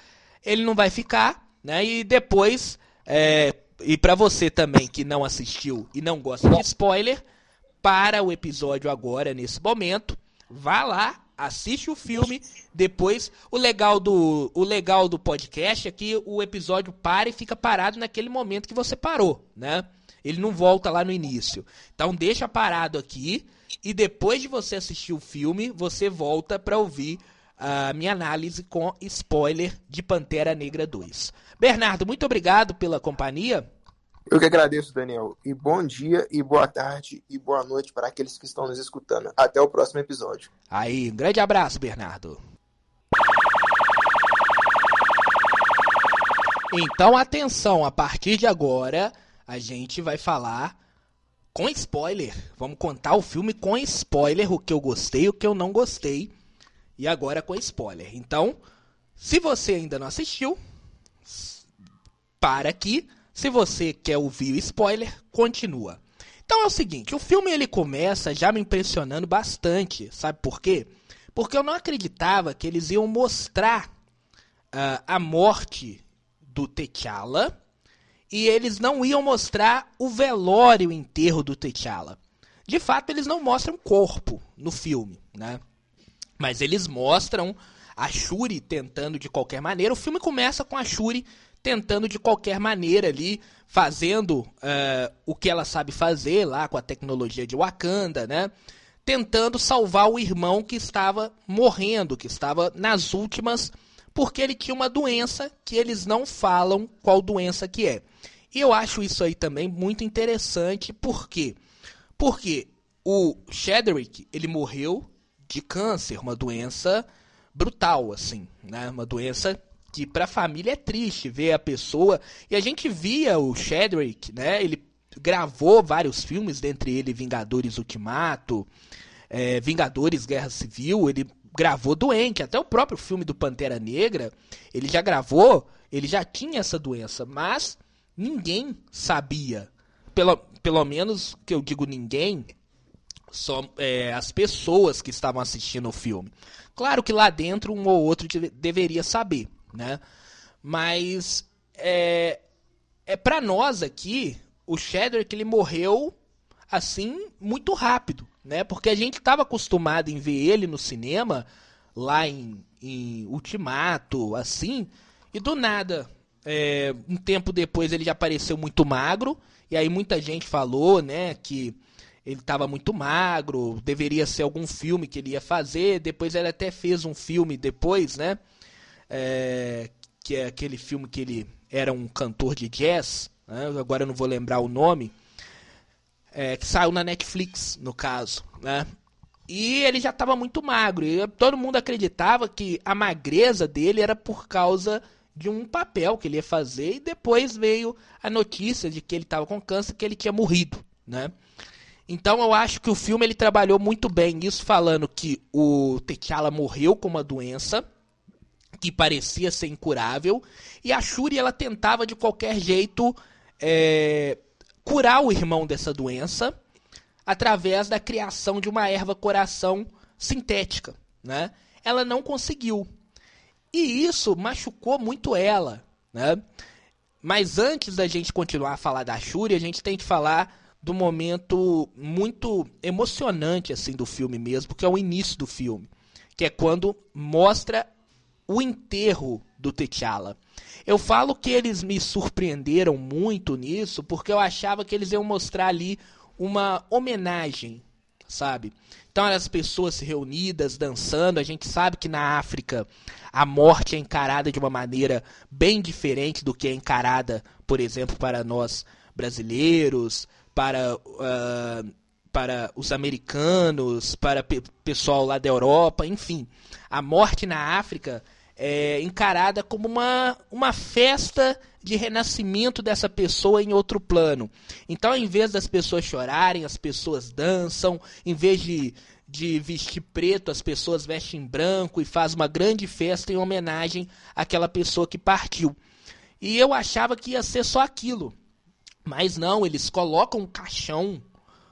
ele não vai ficar, né? E depois, é, e para você também que não assistiu e não gosta de spoiler, para o episódio agora, nesse momento. Vá lá, assiste o filme, depois o legal do o legal do podcast é que o episódio para e fica parado naquele momento que você parou, né? Ele não volta lá no início. Então deixa parado aqui e depois de você assistir o filme, você volta para ouvir a minha análise com spoiler de Pantera Negra 2. Bernardo, muito obrigado pela companhia. Eu que agradeço, Daniel. E bom dia, e boa tarde, e boa noite para aqueles que estão nos escutando. Até o próximo episódio. Aí, um grande abraço, Bernardo. Então, atenção, a partir de agora a gente vai falar com spoiler. Vamos contar o filme com spoiler, o que eu gostei, o que eu não gostei. E agora com spoiler. Então, se você ainda não assistiu, para aqui. Se você quer ouvir o spoiler, continua. Então é o seguinte, o filme ele começa já me impressionando bastante, sabe por quê? Porque eu não acreditava que eles iam mostrar uh, a morte do T'Challa e eles não iam mostrar o velório o enterro do T'Challa. De fato, eles não mostram corpo no filme, né? Mas eles mostram a Shuri tentando de qualquer maneira. O filme começa com a Shuri tentando de qualquer maneira ali, fazendo uh, o que ela sabe fazer lá com a tecnologia de Wakanda, né? Tentando salvar o irmão que estava morrendo, que estava nas últimas porque ele tinha uma doença que eles não falam qual doença que é. E eu acho isso aí também muito interessante, por quê? Porque o Shedrick, ele morreu de câncer, uma doença brutal, assim, né? Uma doença que para a família é triste ver a pessoa. E a gente via o Shedrick, né? Ele gravou vários filmes, dentre ele Vingadores Ultimato, é, Vingadores Guerra Civil. Ele gravou doente. Até o próprio filme do Pantera Negra, ele já gravou, ele já tinha essa doença, mas ninguém sabia. Pelo, pelo menos que eu digo ninguém, só é, as pessoas que estavam assistindo o filme. Claro que lá dentro um ou outro deveria saber, né? Mas é, é para nós aqui, o Shadow que ele morreu assim muito rápido né? Porque a gente estava acostumado em ver ele no cinema, lá em, em Ultimato, assim, e do nada, é, um tempo depois ele já apareceu muito magro, e aí muita gente falou, né, que ele estava muito magro, deveria ser algum filme que ele ia fazer, depois ele até fez um filme depois, né, é, que é aquele filme que ele era um cantor de jazz, né, agora eu não vou lembrar o nome, é, que saiu na Netflix, no caso, né? E ele já estava muito magro. E todo mundo acreditava que a magreza dele era por causa de um papel que ele ia fazer. E depois veio a notícia de que ele estava com câncer, que ele tinha morrido, né? Então eu acho que o filme ele trabalhou muito bem isso, falando que o T'Challa morreu com uma doença que parecia ser incurável e a Shuri ela tentava de qualquer jeito é, curar o irmão dessa doença através da criação de uma erva coração sintética, né? Ela não conseguiu. E isso machucou muito ela, né? Mas antes da gente continuar a falar da Shuri, a gente tem que falar do momento muito emocionante assim do filme mesmo, que é o início do filme, que é quando mostra o enterro do T'Challa. Eu falo que eles me surpreenderam muito nisso, porque eu achava que eles iam mostrar ali uma homenagem, sabe? Então as pessoas reunidas, dançando, a gente sabe que na África a morte é encarada de uma maneira bem diferente do que é encarada, por exemplo, para nós brasileiros, para, uh, para os americanos, para o pessoal lá da Europa, enfim. A morte na África é, encarada como uma, uma festa de renascimento dessa pessoa em outro plano. Então, em vez das pessoas chorarem, as pessoas dançam, em vez de, de vestir preto, as pessoas vestem branco e faz uma grande festa em homenagem àquela pessoa que partiu. E eu achava que ia ser só aquilo. Mas não, eles colocam um caixão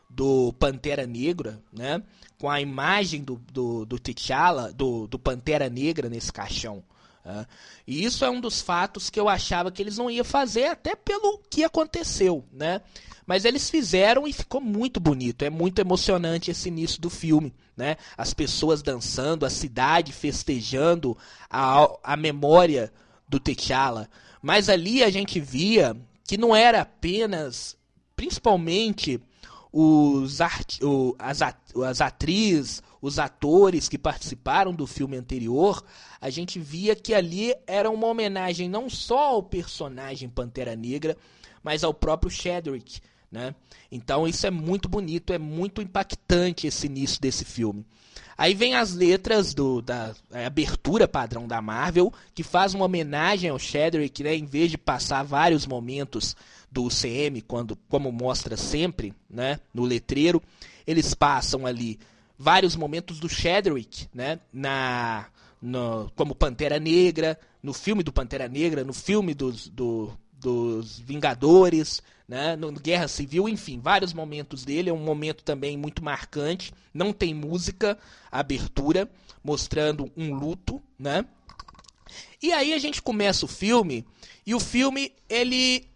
do Pantera Negra, né? Com a imagem do, do, do T'Challa, do, do Pantera Negra nesse caixão. Uh, e isso é um dos fatos que eu achava que eles não iam fazer, até pelo que aconteceu, né? Mas eles fizeram e ficou muito bonito. É muito emocionante esse início do filme, né? As pessoas dançando, a cidade festejando a, a memória do T'Challa. Mas ali a gente via que não era apenas, principalmente os art, o, as, as atrizes, os atores que participaram do filme anterior, a gente via que ali era uma homenagem não só ao personagem Pantera Negra, mas ao próprio Chadwick, né? Então isso é muito bonito, é muito impactante esse início desse filme. Aí vem as letras do, da abertura padrão da Marvel, que faz uma homenagem ao Chadwick, né? Em vez de passar vários momentos do CM, quando, como mostra sempre, né? No letreiro, eles passam ali vários momentos do Chadwick, né? Na, no, como Pantera Negra, no filme do Pantera Negra, no filme dos, do, dos Vingadores, né, no Guerra Civil, enfim, vários momentos dele. É um momento também muito marcante. Não tem música, abertura, mostrando um luto, né? E aí a gente começa o filme e o filme ele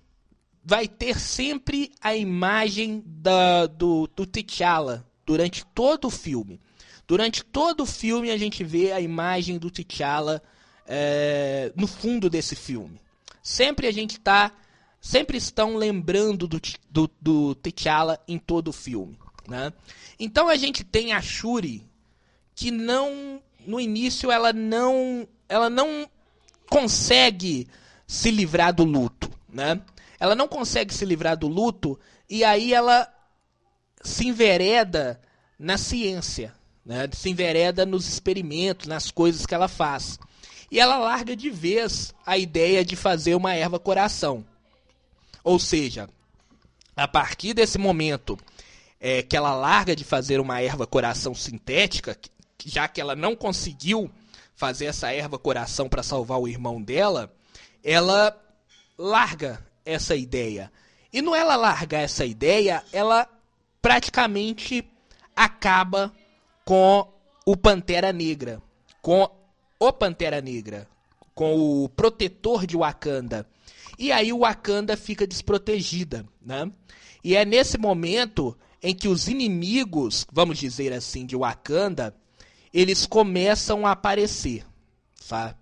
vai ter sempre a imagem da, do, do T'Challa durante todo o filme. Durante todo o filme a gente vê a imagem do T'Challa é, no fundo desse filme. Sempre a gente está, sempre estão lembrando do, do, do T'Challa em todo o filme, né? Então a gente tem a Shuri que não, no início ela não, ela não consegue se livrar do luto, né? Ela não consegue se livrar do luto e aí ela se envereda na ciência, né? se envereda nos experimentos, nas coisas que ela faz. E ela larga de vez a ideia de fazer uma erva coração. Ou seja, a partir desse momento é, que ela larga de fazer uma erva coração sintética, já que ela não conseguiu fazer essa erva coração para salvar o irmão dela, ela larga essa ideia. E não ela largar essa ideia, ela praticamente acaba com o Pantera Negra, com o Pantera Negra, com o protetor de Wakanda. E aí o Wakanda fica desprotegida, né? E é nesse momento em que os inimigos, vamos dizer assim, de Wakanda, eles começam a aparecer, tá?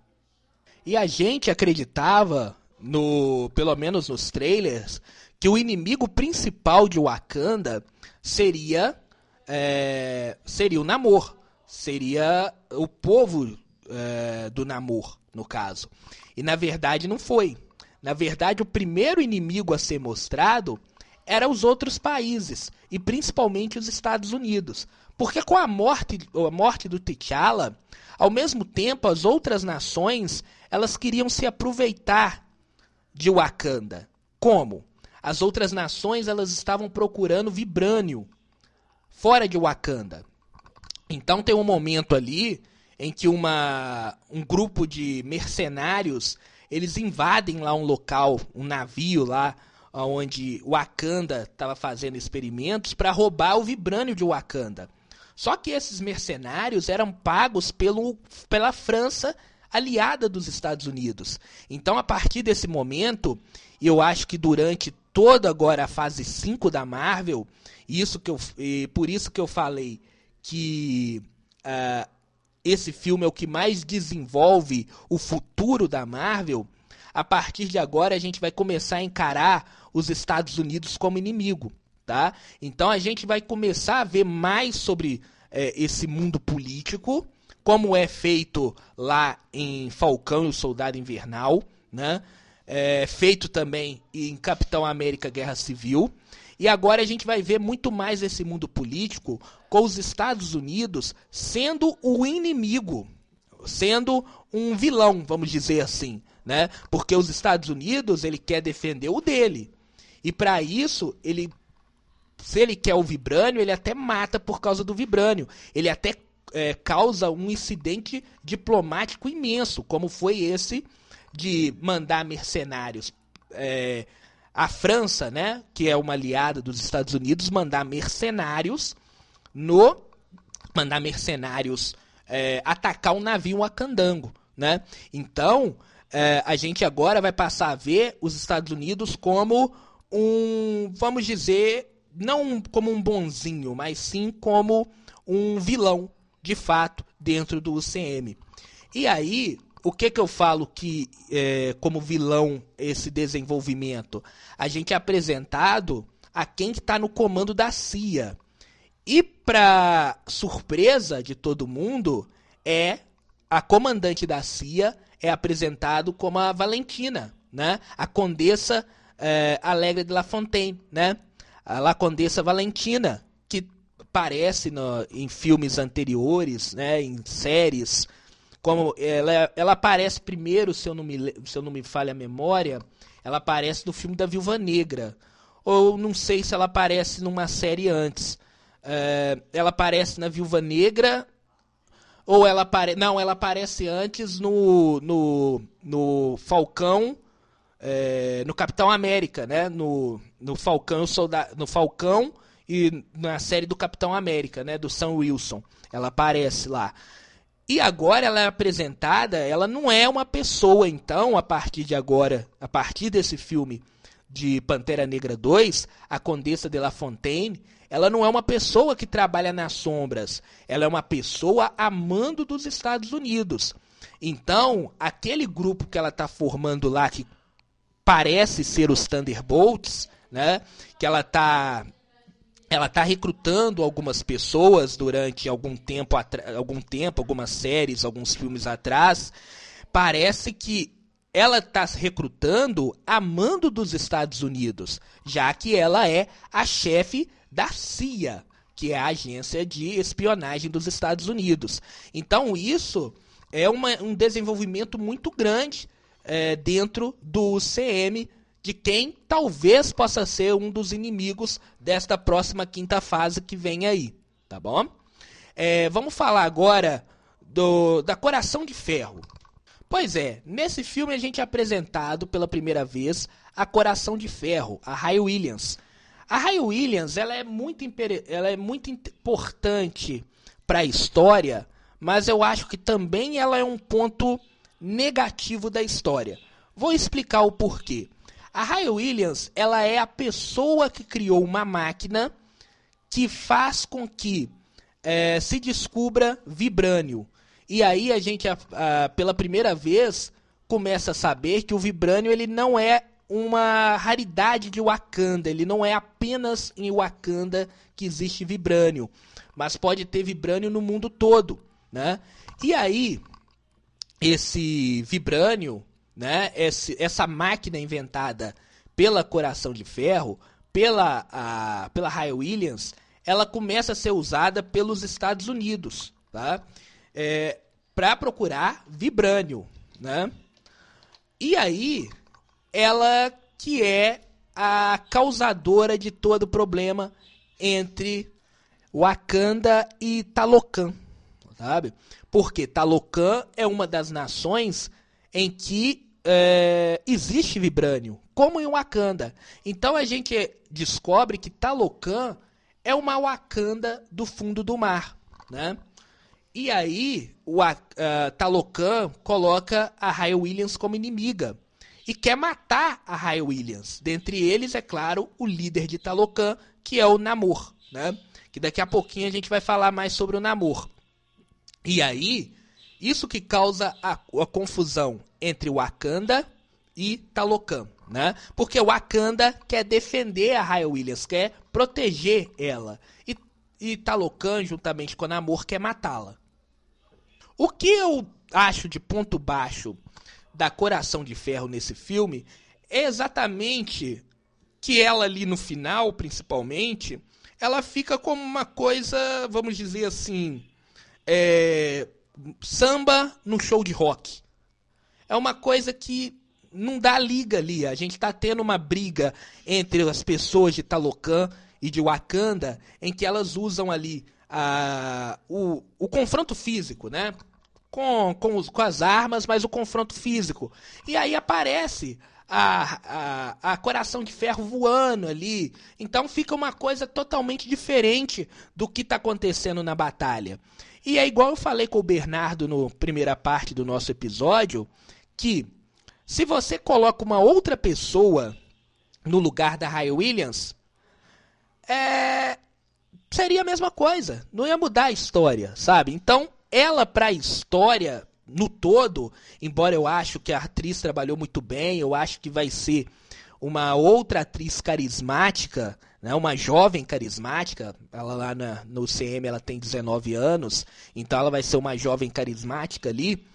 E a gente acreditava no, pelo menos nos trailers, que o inimigo principal de Wakanda seria é, seria o Namor, seria o povo é, do Namor, no caso. E na verdade não foi. Na verdade, o primeiro inimigo a ser mostrado eram os outros países, e principalmente os Estados Unidos. Porque com a morte, a morte do T'Challa, ao mesmo tempo as outras nações, elas queriam se aproveitar de Wakanda. Como? As outras nações elas estavam procurando vibrânio fora de Wakanda. Então tem um momento ali em que uma, um grupo de mercenários eles invadem lá um local, um navio lá onde Wakanda estava fazendo experimentos para roubar o vibrânio de Wakanda. Só que esses mercenários eram pagos pelo, pela França aliada dos Estados Unidos. Então, a partir desse momento, eu acho que durante toda agora a fase 5 da Marvel, isso que eu, por isso que eu falei que uh, esse filme é o que mais desenvolve o futuro da Marvel. A partir de agora a gente vai começar a encarar os Estados Unidos como inimigo, tá? Então a gente vai começar a ver mais sobre é, esse mundo político, como é feito lá em Falcão e o Soldado Invernal, né? É, feito também em Capitão América Guerra Civil. E agora a gente vai ver muito mais esse mundo político com os Estados Unidos sendo o inimigo, sendo um vilão, vamos dizer assim, né? Porque os Estados Unidos ele quer defender o dele. E para isso, ele se ele quer o vibrânio, ele até mata por causa do vibrânio. Ele até é, causa um incidente diplomático imenso, como foi esse de mandar mercenários é, a França, né, que é uma aliada dos Estados Unidos, mandar mercenários no mandar mercenários é, atacar um navio acandango, né? Então é, a gente agora vai passar a ver os Estados Unidos como um, vamos dizer, não como um bonzinho, mas sim como um vilão, de fato, dentro do UCM. E aí o que que eu falo que é, como vilão esse desenvolvimento? A gente é apresentado a quem está no comando da CIA. E para surpresa de todo mundo, é a comandante da CIA é apresentado como a Valentina, né? A condessa é, Alegre de La Fontaine, né? A La Condessa Valentina, aparece no, em filmes anteriores, né? Em séries, como ela, ela aparece primeiro, se eu, não me, se eu não me falha a memória, ela aparece no filme da Viúva Negra. Ou não sei se ela aparece numa série antes. É, ela aparece na Viúva Negra ou ela aparece. Não, ela aparece antes no. no, no Falcão. É, no Capitão América, né? No, no Falcão Soldado, no Falcão e na série do Capitão América, né? Do Sam Wilson. Ela aparece lá. E agora ela é apresentada, ela não é uma pessoa, então, a partir de agora, a partir desse filme de Pantera Negra 2, a Condessa de La Fontaine, ela não é uma pessoa que trabalha nas sombras, ela é uma pessoa amando dos Estados Unidos. Então, aquele grupo que ela está formando lá, que parece ser os Thunderbolts, né? Que ela está ela tá recrutando algumas pessoas durante algum tempo, algum tempo, algumas séries, alguns filmes atrás. Parece que ela está recrutando amando dos Estados Unidos, já que ela é a chefe da CIA, que é a agência de espionagem dos Estados Unidos. Então isso é uma, um desenvolvimento muito grande é, dentro do CM de quem talvez possa ser um dos inimigos desta próxima quinta fase que vem aí, tá bom? É, vamos falar agora do, da Coração de Ferro. Pois é, nesse filme a gente é apresentado pela primeira vez a Coração de Ferro, a Ray Williams, a Ray Williams ela é muito, ela é muito importante para a história, mas eu acho que também ela é um ponto negativo da história. Vou explicar o porquê. A Ray Williams ela é a pessoa que criou uma máquina que faz com que é, se descubra vibrânio. E aí a gente, a, a, pela primeira vez, começa a saber que o vibrânio ele não é uma raridade de Wakanda. Ele não é apenas em Wakanda que existe vibrânio, mas pode ter vibrânio no mundo todo, né? E aí esse vibrânio, né? Esse, essa máquina inventada pela Coração de Ferro, pela a, pela Ray Williams, ela começa a ser usada pelos Estados Unidos, tá? É, para procurar vibrânio, né? E aí ela que é a causadora de todo o problema entre Wakanda e Talocan, sabe? Porque Talocan é uma das nações em que é, existe vibrânio, como em Wakanda. Então a gente descobre que Talocan é uma Wakanda do fundo do mar, né? E aí o uh, Talocan coloca a Ray Williams como inimiga e quer matar a Ray Williams. Dentre eles, é claro, o líder de Talocan, que é o Namor, né? Que daqui a pouquinho a gente vai falar mais sobre o Namor. E aí, isso que causa a, a confusão entre Wakanda e Talocan, né? Porque Wakanda quer defender a Ray Williams, quer proteger ela. E, e Talocan, juntamente com o Namor, quer matá-la. O que eu acho de ponto baixo da Coração de Ferro nesse filme é exatamente que ela ali no final, principalmente, ela fica como uma coisa, vamos dizer assim, é, samba no show de rock. É uma coisa que não dá liga ali. A gente está tendo uma briga entre as pessoas de Talocan e de Wakanda, em que elas usam ali a, o, o confronto físico, né? com, com, os, com as armas, mas o confronto físico. E aí aparece a, a, a Coração de Ferro voando ali. Então fica uma coisa totalmente diferente do que está acontecendo na batalha. E é igual eu falei com o Bernardo no primeira parte do nosso episódio, que se você coloca uma outra pessoa no lugar da Ray Williams, é... seria a mesma coisa. Não ia mudar a história, sabe? Então ela para a história no todo, embora eu acho que a atriz trabalhou muito bem, eu acho que vai ser uma outra atriz carismática, né, uma jovem carismática, ela lá na, no CM ela tem 19 anos, então ela vai ser uma jovem carismática ali.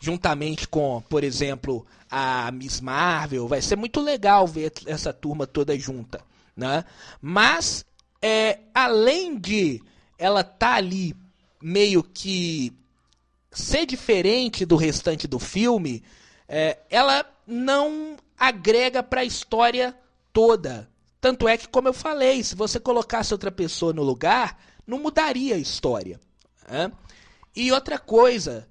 juntamente com, por exemplo, a Miss Marvel. Vai ser muito legal ver essa turma toda junta, né? Mas, é, além de ela tá ali meio que ser diferente do restante do filme, é, ela não agrega para a história toda. Tanto é que, como eu falei, se você colocasse outra pessoa no lugar, não mudaria a história. Né? E outra coisa,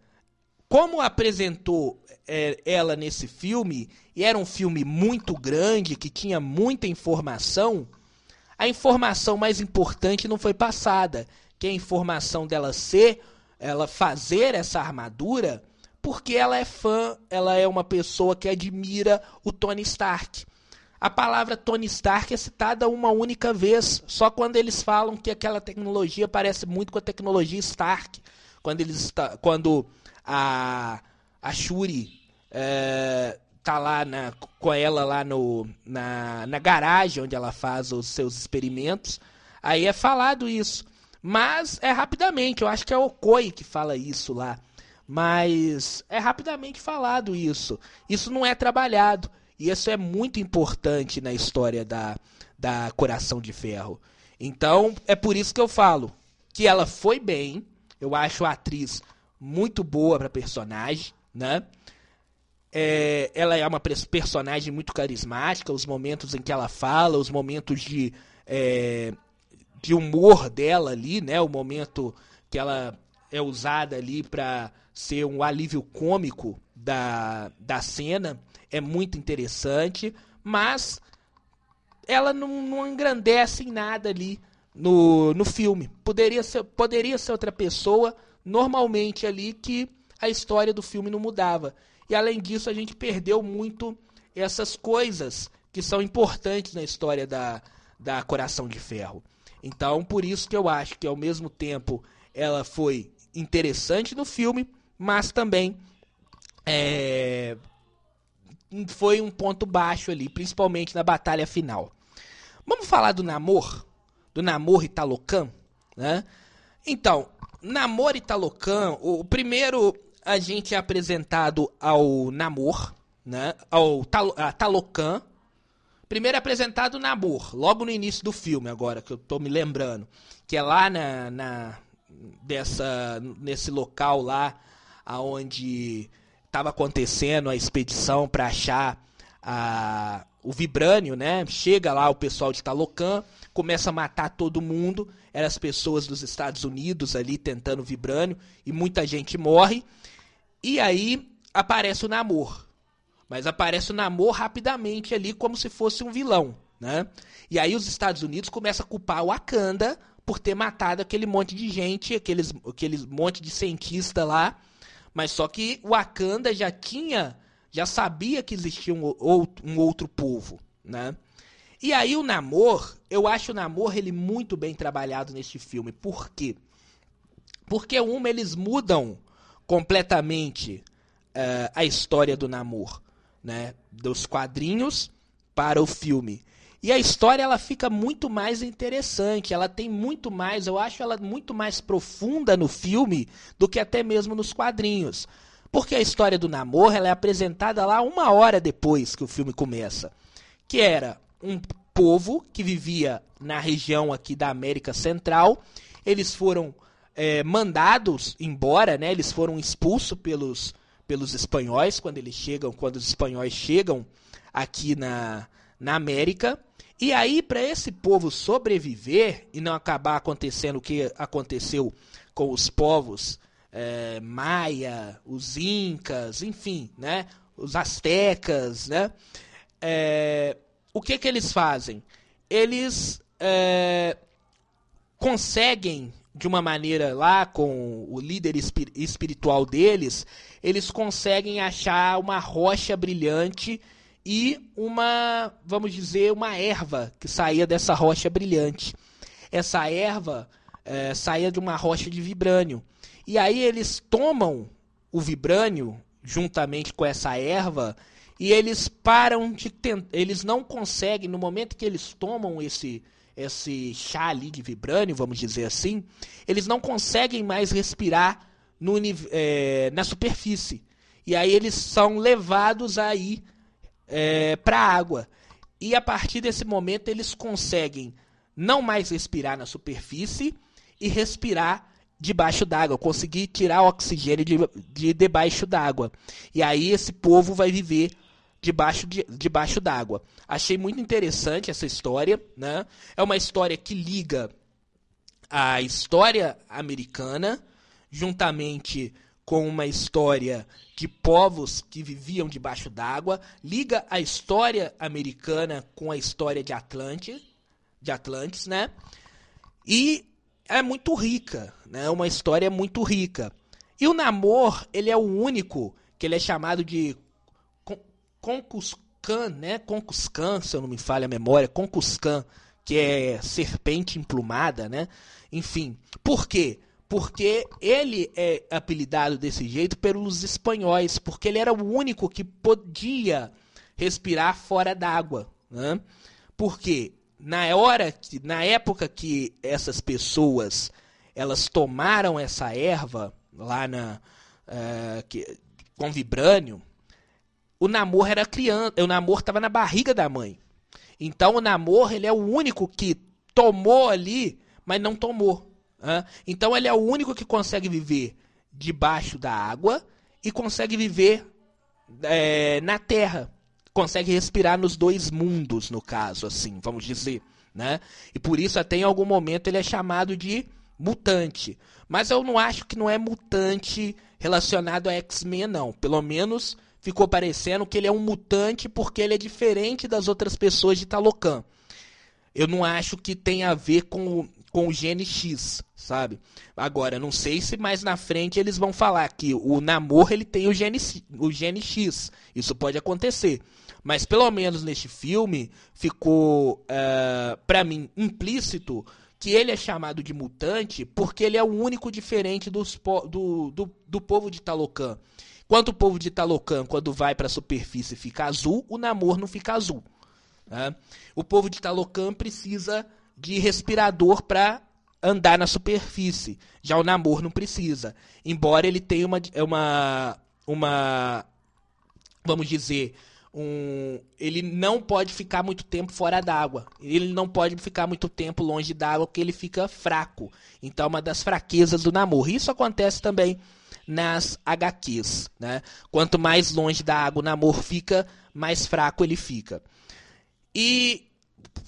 como apresentou é, ela nesse filme, e era um filme muito grande, que tinha muita informação, a informação mais importante não foi passada, que é a informação dela ser, ela fazer essa armadura, porque ela é fã, ela é uma pessoa que admira o Tony Stark. A palavra Tony Stark é citada uma única vez, só quando eles falam que aquela tecnologia parece muito com a tecnologia Stark. Quando eles quando a, a Shuri é, tá lá na, com ela lá no, na, na garagem onde ela faz os seus experimentos. Aí é falado isso. Mas é rapidamente, eu acho que é o Okoi que fala isso lá. Mas é rapidamente falado isso. Isso não é trabalhado. E isso é muito importante na história da, da Coração de Ferro. Então, é por isso que eu falo que ela foi bem. Eu acho a atriz muito boa para personagem, né? É, ela é uma personagem muito carismática, os momentos em que ela fala, os momentos de, é, de humor dela ali, né? O momento que ela é usada ali para ser um alívio cômico da, da cena é muito interessante, mas ela não, não engrandece em nada ali no, no filme. Poderia ser, poderia ser outra pessoa, normalmente ali, que a história do filme não mudava. E além disso, a gente perdeu muito essas coisas que são importantes na história da, da Coração de Ferro. Então, por isso que eu acho que ao mesmo tempo ela foi interessante no filme, mas também é, foi um ponto baixo ali, principalmente na batalha final. Vamos falar do Namor, do Namor e Talocan, né? Então, Namor e Talocan, o primeiro a gente é apresentado ao Namor, né? Ao Tal Talocan, Primeiro é apresentado o Namor, logo no início do filme, agora que eu tô me lembrando. Que é lá na, na dessa, nesse local lá aonde estava acontecendo a expedição para achar a, o Vibrânio, né? Chega lá o pessoal de Talocan, começa a matar todo mundo. Eram as pessoas dos Estados Unidos ali tentando o Vibrânio e muita gente morre. E aí aparece o Namor. Mas aparece o Namor rapidamente ali como se fosse um vilão, né? E aí os Estados Unidos começam a culpar o Wakanda por ter matado aquele monte de gente, aqueles, aqueles monte de cientista lá. Mas só que o Wakanda já tinha, já sabia que existia um, outro, um outro povo, né? E aí o Namor, eu acho o Namor ele muito bem trabalhado neste filme. Por quê? Porque uma eles mudam completamente uh, a história do Namor né, dos quadrinhos para o filme. E a história ela fica muito mais interessante, ela tem muito mais, eu acho ela muito mais profunda no filme do que até mesmo nos quadrinhos. Porque a história do namoro ela é apresentada lá uma hora depois que o filme começa. Que era um povo que vivia na região aqui da América Central. Eles foram é, mandados embora, né? Eles foram expulsos pelos pelos espanhóis quando eles chegam, quando os espanhóis chegam aqui na, na América. E aí, para esse povo sobreviver e não acabar acontecendo o que aconteceu com os povos é, maia, os incas, enfim, né, os astecas, né, é, o que que eles fazem? Eles é, conseguem de uma maneira lá com o líder espiritual deles, eles conseguem achar uma rocha brilhante e uma, vamos dizer, uma erva que saía dessa rocha brilhante. Essa erva é, saía de uma rocha de vibrânio. E aí eles tomam o vibrânio juntamente com essa erva e eles param de tentar, eles não conseguem no momento que eles tomam esse esse chá ali de vibrânio, vamos dizer assim, eles não conseguem mais respirar no, é, na superfície. e aí eles são levados aí é, para a água. E a partir desse momento eles conseguem não mais respirar na superfície e respirar debaixo d'água, conseguir tirar oxigênio de, de debaixo d'água. E aí esse povo vai viver debaixo de, debaixo d'água. Achei muito interessante essa história, né? É uma história que liga a história americana juntamente com uma história de povos que viviam debaixo d'água, liga a história americana com a história de Atlante, de Atlantis, né? E é muito rica, né? Uma história muito rica. E o Namor, ele é o único que ele é chamado de Concuscan, né? Concuscan, se eu não me falha a memória, Concuscan, que é serpente emplumada, né? Enfim, por quê? Porque ele é apelidado desse jeito pelos espanhóis, porque ele era o único que podia respirar fora d'água, né? Porque na hora que, na época que essas pessoas elas tomaram essa erva lá na uh, que, com vibrânio, o namor era criança, o namor estava na barriga da mãe. Então o namor ele é o único que tomou ali, mas não tomou. Então ele é o único que consegue viver debaixo da água e consegue viver é, na terra consegue respirar nos dois mundos, no caso, assim, vamos dizer, né? E por isso até em algum momento ele é chamado de mutante. Mas eu não acho que não é mutante relacionado a X-Men, não. Pelo menos ficou parecendo que ele é um mutante porque ele é diferente das outras pessoas de Talocan. Eu não acho que tem a ver com, com o gene X, sabe? Agora, não sei se mais na frente eles vão falar que o Namor ele tem o gene, o gene X. Isso pode acontecer. Mas pelo menos neste filme ficou, uh, eh, para mim, implícito que ele é chamado de mutante porque ele é o único diferente dos, do, do, do povo de Talocan. Quanto o povo de Talocan, quando vai para a superfície, fica azul, o Namor não fica azul. Né? O povo de Talocan precisa de respirador para andar na superfície. Já o Namor não precisa. Embora ele tenha uma, uma, uma vamos dizer, um, ele não pode ficar muito tempo fora d'água. Ele não pode ficar muito tempo longe d'água porque ele fica fraco. Então, é uma das fraquezas do namoro. Isso acontece também nas HQs. Né? Quanto mais longe da água o namoro fica, mais fraco ele fica. E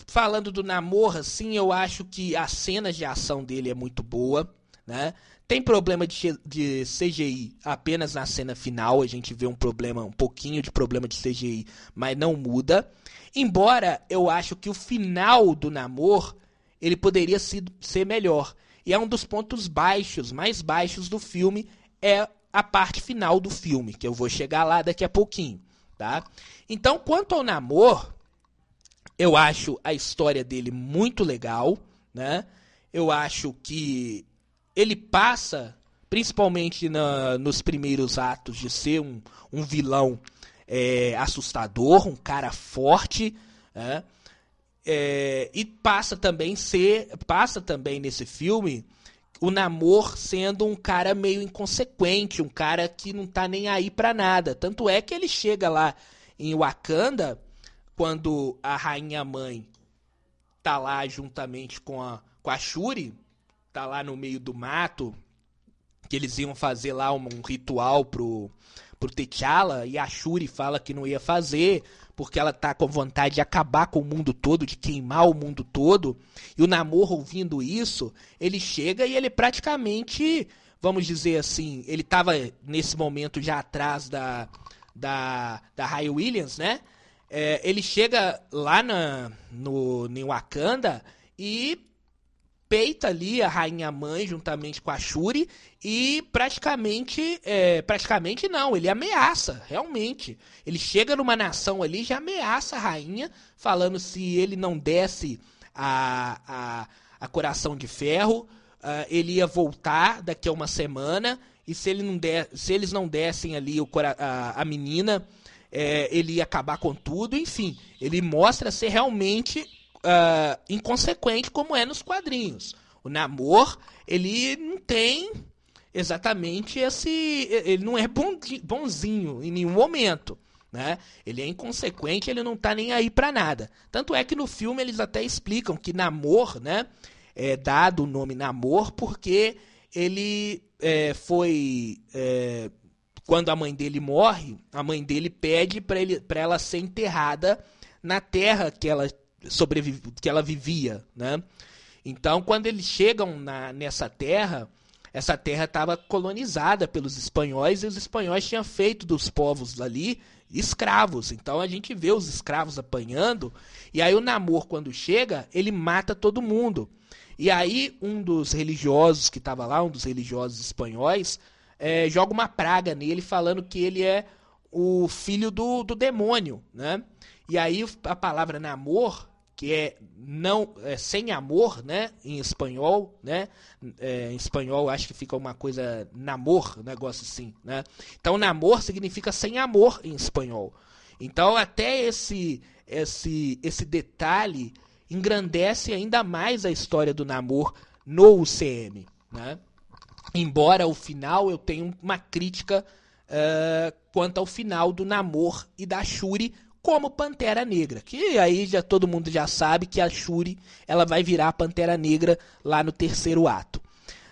falando do namoro, assim, eu acho que as cenas de ação dele é muito boa. Né? Tem problema de, de CGI apenas na cena final, a gente vê um problema, um pouquinho de problema de CGI, mas não muda. Embora eu acho que o final do namoro ele poderia ser, ser melhor. E é um dos pontos baixos, mais baixos do filme, é a parte final do filme, que eu vou chegar lá daqui a pouquinho, tá? Então, quanto ao namoro, eu acho a história dele muito legal, né? Eu acho que ele passa, principalmente na, nos primeiros atos, de ser um, um vilão é, assustador, um cara forte, né? é, e passa também ser, passa também nesse filme o Namor sendo um cara meio inconsequente, um cara que não tá nem aí para nada. Tanto é que ele chega lá em Wakanda, quando a rainha mãe tá lá juntamente com a, com a Shuri, tá lá no meio do mato, que eles iam fazer lá um, um ritual pro, pro T'Challa, e a Shuri fala que não ia fazer, porque ela tá com vontade de acabar com o mundo todo, de queimar o mundo todo. E o Namor ouvindo isso, ele chega e ele praticamente, vamos dizer assim, ele tava nesse momento já atrás da da da Ray Williams, né? É, ele chega lá na, no, em Wakanda e peita ali a rainha mãe juntamente com a Shuri e praticamente é, praticamente não ele ameaça realmente. Ele chega numa nação ali já ameaça a rainha falando se ele não desse a, a, a coração de ferro uh, ele ia voltar daqui a uma semana e se ele não der, se eles não dessem ali o, a, a menina é, ele ia acabar com tudo enfim ele mostra ser realmente uh, inconsequente como é nos quadrinhos. O Namor, ele não tem exatamente esse. Ele não é bonzinho em nenhum momento. Né? Ele é inconsequente, ele não tá nem aí para nada. Tanto é que no filme eles até explicam que Namor, né, é dado o nome Namor porque ele é, foi é, quando a mãe dele morre, a mãe dele pede para ela ser enterrada na terra que ela sobrevive, que ela vivia, né? Então, quando eles chegam na, nessa terra, essa terra estava colonizada pelos espanhóis e os espanhóis tinham feito dos povos ali escravos. Então a gente vê os escravos apanhando e aí o Namor quando chega, ele mata todo mundo. E aí um dos religiosos que estava lá, um dos religiosos espanhóis, é, joga uma praga nele falando que ele é o filho do, do demônio, né? E aí a palavra namor que é não é, sem amor, né, em espanhol, né, é, em espanhol acho que fica uma coisa namor, um negócio assim, né. Então namor significa sem amor em espanhol. Então até esse esse esse detalhe engrandece ainda mais a história do namor no UCM, né. Embora o final eu tenha uma crítica uh, quanto ao final do namor e da Shuri como Pantera Negra, que aí já todo mundo já sabe que a Shuri ela vai virar Pantera Negra lá no terceiro ato.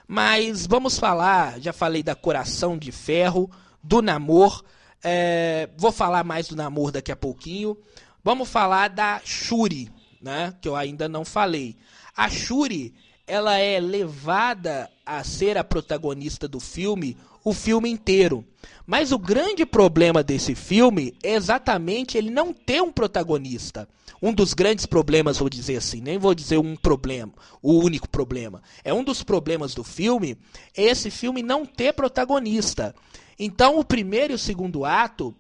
Mas vamos falar, já falei da Coração de Ferro, do Namor, é, vou falar mais do Namor daqui a pouquinho. Vamos falar da Shuri, né, que eu ainda não falei. A Shuri, ela é levada a ser a protagonista do filme o filme inteiro. Mas o grande problema desse filme é exatamente ele não ter um protagonista. Um dos grandes problemas, vou dizer assim, nem vou dizer um problema, o único problema. É um dos problemas do filme, é esse filme não ter protagonista. Então o primeiro e o segundo ato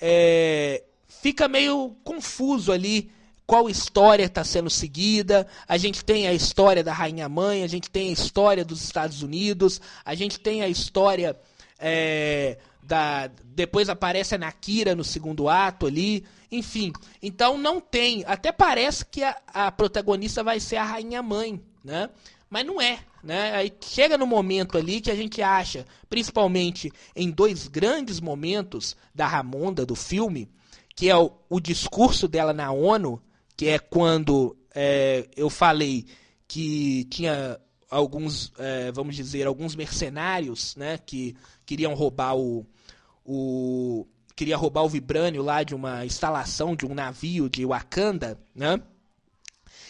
é, fica meio confuso ali qual história está sendo seguida. A gente tem a história da Rainha Mãe, a gente tem a história dos Estados Unidos, a gente tem a história é, da. Depois aparece a Nakira no segundo ato ali. Enfim. Então não tem. Até parece que a, a protagonista vai ser a Rainha Mãe, né? Mas não é, né? Aí chega no momento ali que a gente acha, principalmente em dois grandes momentos da Ramonda do filme, que é o, o discurso dela na ONU que é quando é, eu falei que tinha alguns, é, vamos dizer, alguns mercenários, né, que queriam roubar o, o queria roubar o vibrânio lá de uma instalação de um navio de Wakanda, né?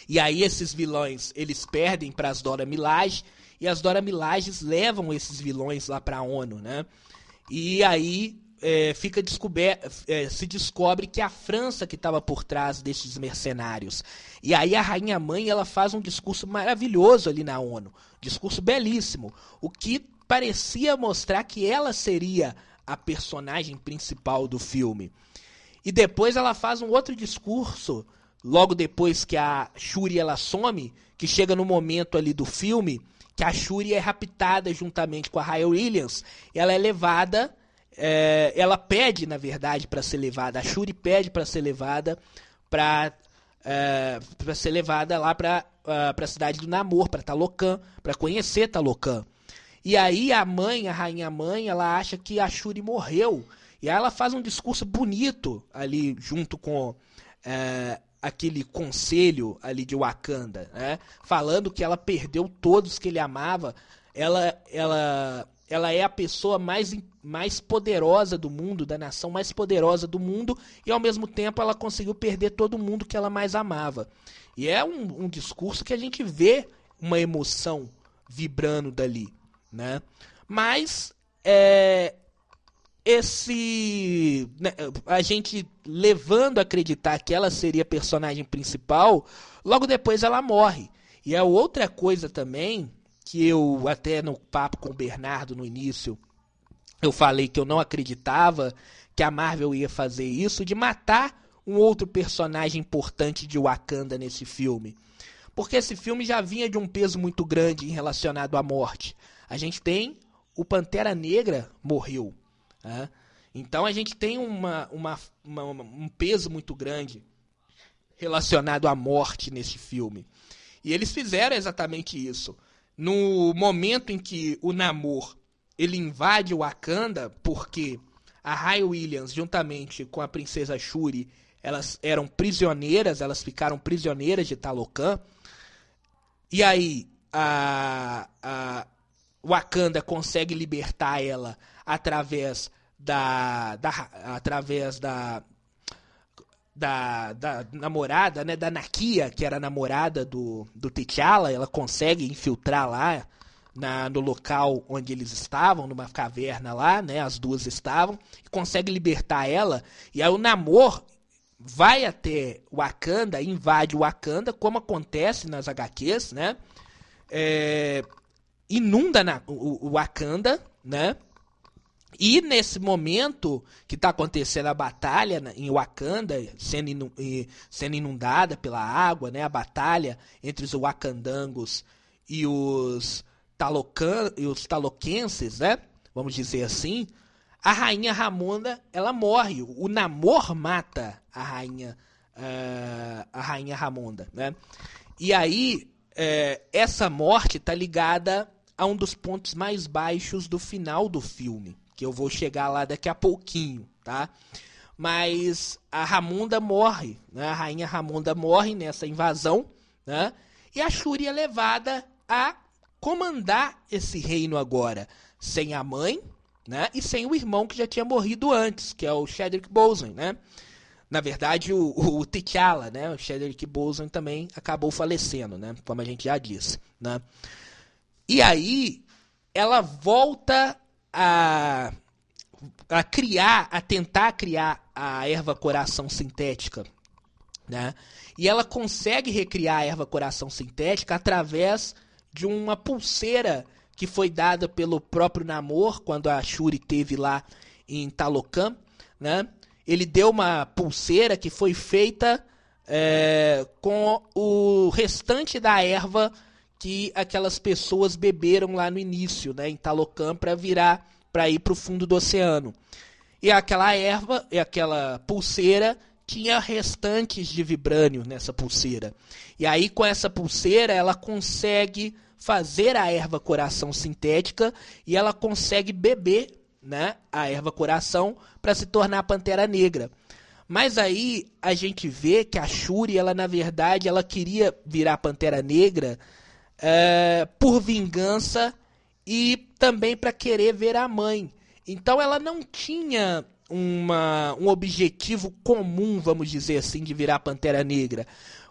E aí esses vilões, eles perdem para as Dora Milaje e as Dora Milajes levam esses vilões lá para a ONU, né? E aí é, fica descoberto, é, se descobre que é a França que estava por trás desses mercenários. E aí a rainha mãe ela faz um discurso maravilhoso ali na ONU, discurso belíssimo, o que parecia mostrar que ela seria a personagem principal do filme. E depois ela faz um outro discurso, logo depois que a Shuri ela some, que chega no momento ali do filme que a Shuri é raptada juntamente com a Raya Williams, ela é levada é, ela pede, na verdade, para ser levada. A Shuri pede para ser levada para é, para ser levada lá para uh, para a cidade do Namor, para Talocan, para conhecer Talocan. E aí a mãe, a rainha mãe, ela acha que a Shuri morreu. E aí ela faz um discurso bonito ali junto com é, aquele conselho ali de Wakanda, né? Falando que ela perdeu todos que ele amava. Ela ela ela é a pessoa mais, mais poderosa do mundo, da nação mais poderosa do mundo, e ao mesmo tempo ela conseguiu perder todo mundo que ela mais amava. E é um, um discurso que a gente vê uma emoção vibrando dali, né? Mas é, esse né, a gente levando a acreditar que ela seria a personagem principal, logo depois ela morre. E é outra coisa também que eu até no papo com o Bernardo no início eu falei que eu não acreditava que a Marvel ia fazer isso de matar um outro personagem importante de Wakanda nesse filme. Porque esse filme já vinha de um peso muito grande relacionado à morte. A gente tem o Pantera Negra morreu. Né? Então a gente tem uma, uma, uma, um peso muito grande relacionado à morte nesse filme. E eles fizeram exatamente isso no momento em que o Namor ele invade Wakanda porque a Ray Williams, juntamente com a princesa Shuri, elas eram prisioneiras, elas ficaram prisioneiras de Talocan. E aí a, a Wakanda consegue libertar ela através da, da através da, da, da namorada, né, da Nakia, que era a namorada do, do T'Challa, ela consegue infiltrar lá na, no local onde eles estavam, numa caverna lá, né, as duas estavam, consegue libertar ela, e aí o Namor vai até Wakanda, invade Wakanda, como acontece nas HQs, né, é, inunda na, o, o Wakanda, né, e nesse momento que está acontecendo a batalha em Wakanda, sendo, sendo inundada pela água, né, a batalha entre os Wakandangos e os, Talocan, e os taloquenses, né, vamos dizer assim, a rainha Ramonda ela morre. O Namor mata a rainha, uh, a rainha Ramonda. Né? E aí, uh, essa morte está ligada a um dos pontos mais baixos do final do filme que eu vou chegar lá daqui a pouquinho, tá? Mas a Ramunda morre, né? A rainha Ramunda morre nessa invasão, né? E a Shuri é levada a comandar esse reino agora, sem a mãe, né? E sem o irmão que já tinha morrido antes, que é o Chadwick Boseman, né? Na verdade, o, o T'Challa, né? O Chadwick Boseman também acabou falecendo, né? Como a gente já disse, né? E aí, ela volta a, a criar, a tentar criar a erva coração sintética, né? E ela consegue recriar a erva coração sintética através de uma pulseira que foi dada pelo próprio Namor quando a Shuri teve lá em Talocan, né? Ele deu uma pulseira que foi feita é, com o restante da erva que aquelas pessoas beberam lá no início, né, em Talocan, para virar, para ir para o fundo do oceano. E aquela erva, e aquela pulseira tinha restantes de vibrânio nessa pulseira. E aí com essa pulseira ela consegue fazer a erva coração sintética e ela consegue beber, né, a erva coração para se tornar a pantera negra. Mas aí a gente vê que a Shuri, ela na verdade, ela queria virar Pantera Negra é, por vingança e também para querer ver a mãe. Então ela não tinha uma, um objetivo comum, vamos dizer assim, de virar Pantera Negra.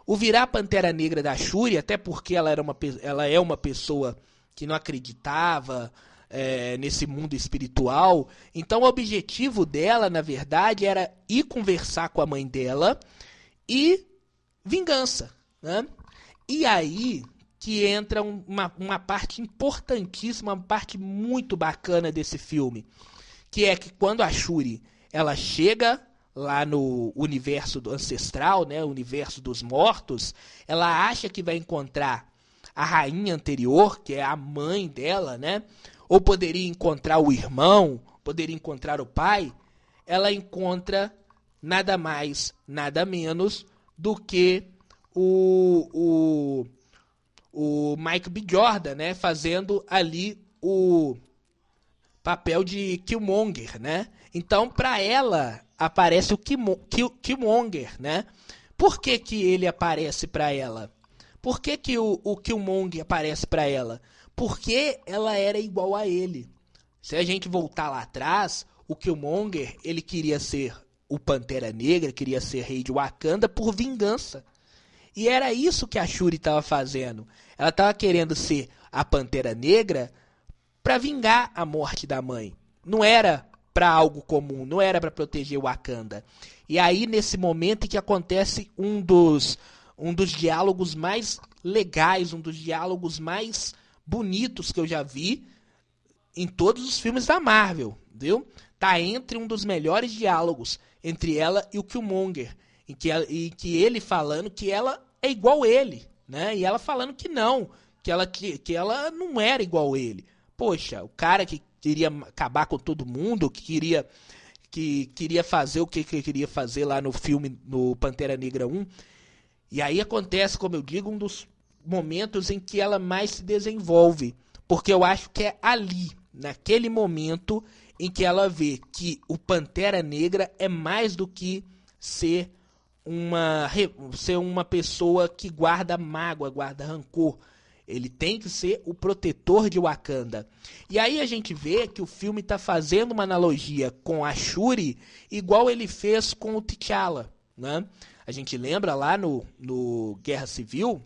O virar Pantera Negra da Shuri, até porque ela, era uma, ela é uma pessoa que não acreditava é, nesse mundo espiritual, então o objetivo dela, na verdade, era ir conversar com a mãe dela e vingança. Né? E aí, que entra uma, uma parte importantíssima, uma parte muito bacana desse filme, que é que quando a Shuri ela chega lá no universo ancestral, né, o universo dos mortos, ela acha que vai encontrar a rainha anterior, que é a mãe dela, né? Ou poderia encontrar o irmão, poderia encontrar o pai. Ela encontra nada mais, nada menos do que o, o o Mike B. Jordan, né, fazendo ali o papel de Killmonger, né? Então, para ela aparece o Killmonger, né? Por que, que ele aparece para ela? Por que, que o, o Killmonger aparece para ela? Porque ela era igual a ele. Se a gente voltar lá atrás, o Killmonger, ele queria ser o Pantera Negra, queria ser rei de Wakanda por vingança. E era isso que a Shuri estava fazendo. Ela estava querendo ser a Pantera Negra para vingar a morte da mãe. Não era para algo comum, não era para proteger Wakanda. E aí nesse momento em que acontece um dos um dos diálogos mais legais, um dos diálogos mais bonitos que eu já vi em todos os filmes da Marvel, viu? Tá entre um dos melhores diálogos entre ela e o Killmonger, em que, que ele falando que ela é igual ele né? E ela falando que não, que ela, que, que ela não era igual ele. Poxa, o cara que queria acabar com todo mundo, que queria que queria fazer o que, que queria fazer lá no filme no Pantera Negra 1. E aí acontece, como eu digo, um dos momentos em que ela mais se desenvolve, porque eu acho que é ali, naquele momento em que ela vê que o Pantera Negra é mais do que ser uma, ser uma pessoa que guarda mágoa, guarda rancor. Ele tem que ser o protetor de Wakanda. E aí a gente vê que o filme está fazendo uma analogia com a Shuri, igual ele fez com o T'Challa. Né? A gente lembra lá no, no Guerra Civil,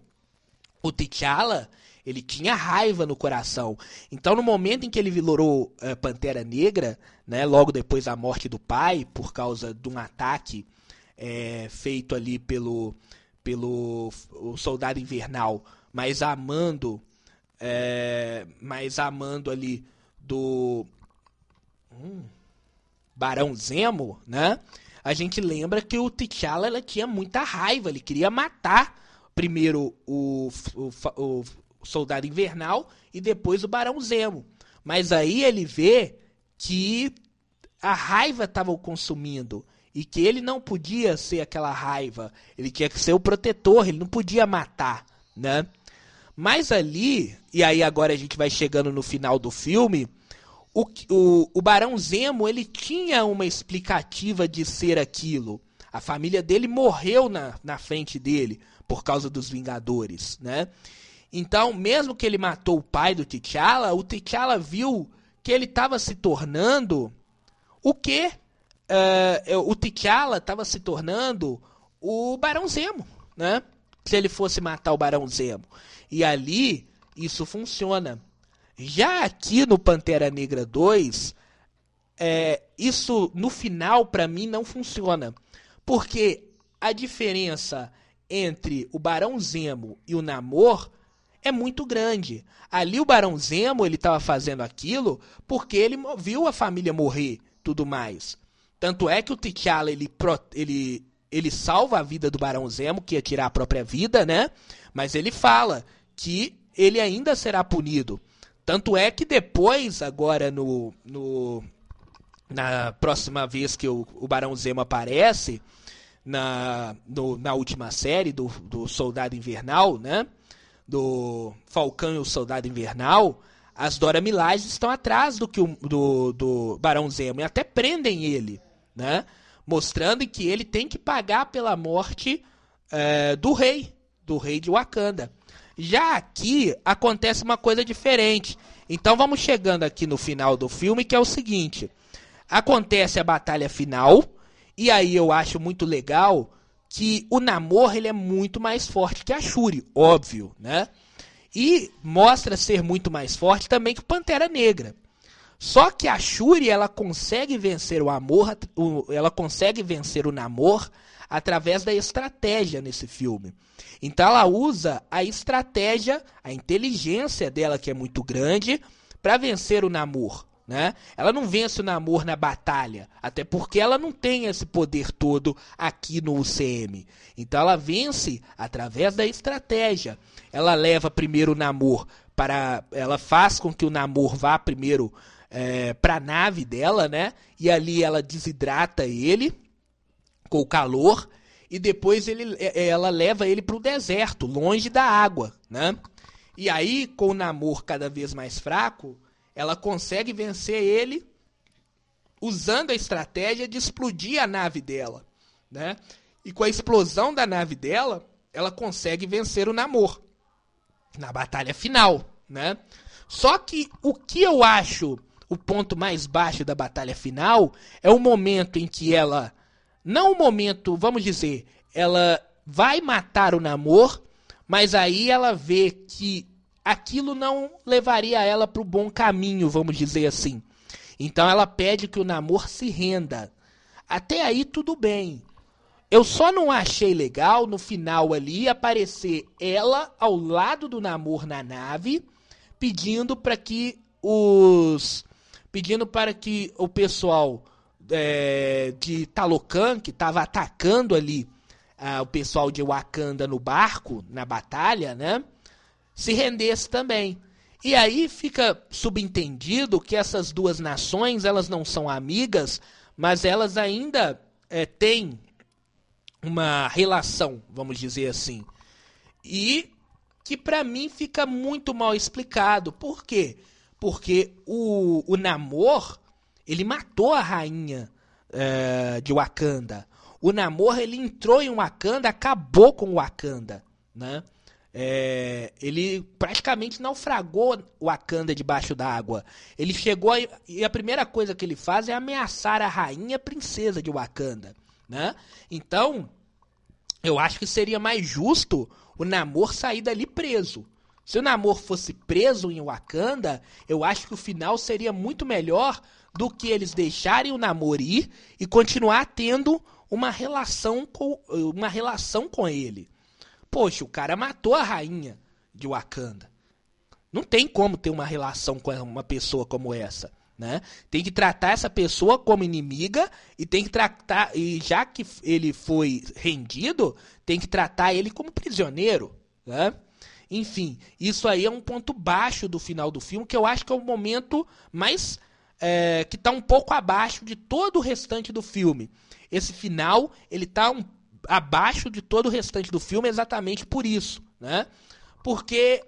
o T'Challa ele tinha raiva no coração. Então, no momento em que ele virou uh, Pantera Negra, né, logo depois da morte do pai, por causa de um ataque é, feito ali pelo, pelo o Soldado Invernal, mas amando, é, mas amando ali do hum, Barão Zemo, né? A gente lembra que o T'Challa ela tinha muita raiva, ele queria matar primeiro o, o, o Soldado Invernal e depois o Barão Zemo. Mas aí ele vê que a raiva estava o consumindo e que ele não podia ser aquela raiva, ele tinha que ser o protetor, ele não podia matar, né? Mas ali, e aí agora a gente vai chegando no final do filme, o, o, o Barão Zemo, ele tinha uma explicativa de ser aquilo. A família dele morreu na, na frente dele por causa dos Vingadores, né? Então, mesmo que ele matou o pai do T'Challa, o T'Challa viu que ele estava se tornando o que uh, o T'Challa estava se tornando o Barão Zemo, né? Se ele fosse matar o Barão Zemo. E ali isso funciona. Já aqui no Pantera Negra 2, é, isso no final para mim não funciona. Porque a diferença entre o Barão Zemo e o Namor é muito grande. Ali o Barão Zemo, ele estava fazendo aquilo porque ele viu a família morrer, tudo mais. Tanto é que o T'Challa, ele, ele, ele salva a vida do Barão Zemo, que ia tirar a própria vida, né? Mas ele fala que ele ainda será punido. Tanto é que depois, agora no, no na próxima vez que o, o Barão Zemo aparece, na, no, na última série do, do Soldado Invernal, né? do Falcão e o Soldado Invernal, as Dora Milaje estão atrás do que o, do, do Barão Zemo e até prendem ele, né? Mostrando que ele tem que pagar pela morte é, do rei, do rei de Wakanda. Já aqui acontece uma coisa diferente. Então vamos chegando aqui no final do filme, que é o seguinte: acontece a batalha final, e aí eu acho muito legal que o Namor ele é muito mais forte que a Shuri, óbvio, né? E mostra ser muito mais forte também que Pantera Negra. Só que a Shuri ela consegue vencer o amor, ela consegue vencer o Namor através da estratégia nesse filme. Então ela usa a estratégia, a inteligência dela que é muito grande para vencer o Namor. Né? Ela não vence o Namor na batalha, até porque ela não tem esse poder todo aqui no UCM. Então ela vence através da estratégia. Ela leva primeiro o Namor para, ela faz com que o Namor vá primeiro é, a nave dela, né? E ali ela desidrata ele com o calor e depois ele, é, ela leva ele para o deserto, longe da água, né? E aí, com o Namor cada vez mais fraco, ela consegue vencer ele usando a estratégia de explodir a nave dela, né? E com a explosão da nave dela, ela consegue vencer o Namor na batalha final, né? Só que o que eu acho o ponto mais baixo da batalha final é o momento em que ela não o momento, vamos dizer, ela vai matar o Namor, mas aí ela vê que aquilo não levaria ela para o bom caminho, vamos dizer assim. Então ela pede que o namoro se renda. Até aí tudo bem. Eu só não achei legal no final ali aparecer ela ao lado do namoro na nave, pedindo para que os pedindo para que o pessoal é, de Talocan que estava atacando ali ah, o pessoal de Wakanda no barco na batalha, né? se rendesse também. E aí fica subentendido que essas duas nações elas não são amigas, mas elas ainda é, têm uma relação, vamos dizer assim. E que para mim fica muito mal explicado. Por quê? Porque o, o Namor, ele matou a rainha é, de Wakanda. O Namor, ele entrou em Wakanda, acabou com Wakanda, né? É, ele praticamente naufragou Wakanda debaixo d'água. Ele chegou a, e a primeira coisa que ele faz é ameaçar a rainha princesa de Wakanda, né? Então, eu acho que seria mais justo o Namor sair dali preso. Se o Namor fosse preso em Wakanda, eu acho que o final seria muito melhor do que eles deixarem o Namor ir e continuar tendo uma relação com, uma relação com ele. Poxa, o cara matou a rainha de Wakanda. Não tem como ter uma relação com uma pessoa como essa. Né? Tem que tratar essa pessoa como inimiga e tem que tratar e já que ele foi rendido, tem que tratar ele como prisioneiro, né? Enfim, isso aí é um ponto baixo do final do filme que eu acho que é o momento mais é, que está um pouco abaixo de todo o restante do filme. Esse final ele está um, abaixo de todo o restante do filme exatamente por isso, né? Porque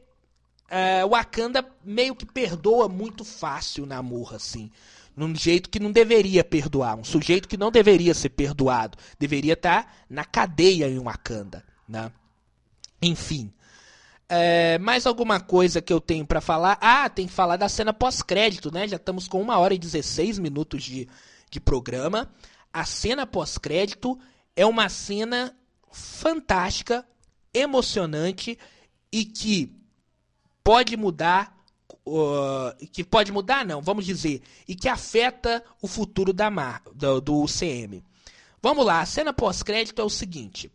é, Wakanda meio que perdoa muito fácil Namor, assim. Num jeito que não deveria perdoar. Um sujeito que não deveria ser perdoado. Deveria estar tá na cadeia em Wakanda, né? Enfim. É, mais alguma coisa que eu tenho para falar? Ah, tem que falar da cena pós-crédito, né? Já estamos com 1 hora e 16 minutos de, de programa. A cena pós-crédito é uma cena fantástica, emocionante e que pode mudar, uh, que pode mudar não, vamos dizer, e que afeta o futuro da Mar, do, do UCM. Vamos lá, a cena pós-crédito é o seguinte.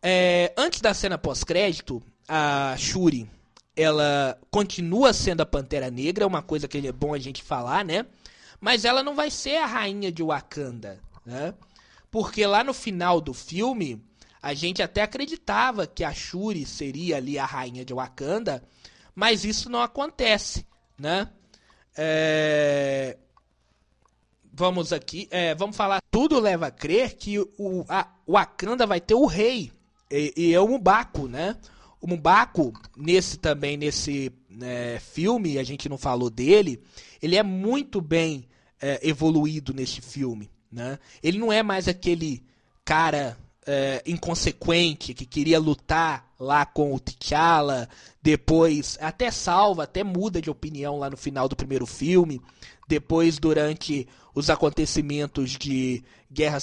É, antes da cena pós-crédito, a Shuri, ela continua sendo a Pantera Negra, é uma coisa que é bom a gente falar, né? Mas ela não vai ser a rainha de Wakanda, né? Porque lá no final do filme, a gente até acreditava que a Shuri seria ali a rainha de Wakanda, mas isso não acontece, né? É... Vamos aqui, é, vamos falar. Tudo leva a crer que o a, Wakanda vai ter o rei e, e é o Mubako, né? O Mubako nesse também nesse né, filme a gente não falou dele. Ele é muito bem é, evoluído neste filme, né? Ele não é mais aquele cara é, inconsequente que queria lutar lá com o T'Challa, depois até salva, até muda de opinião lá no final do primeiro filme, depois durante os acontecimentos de guerra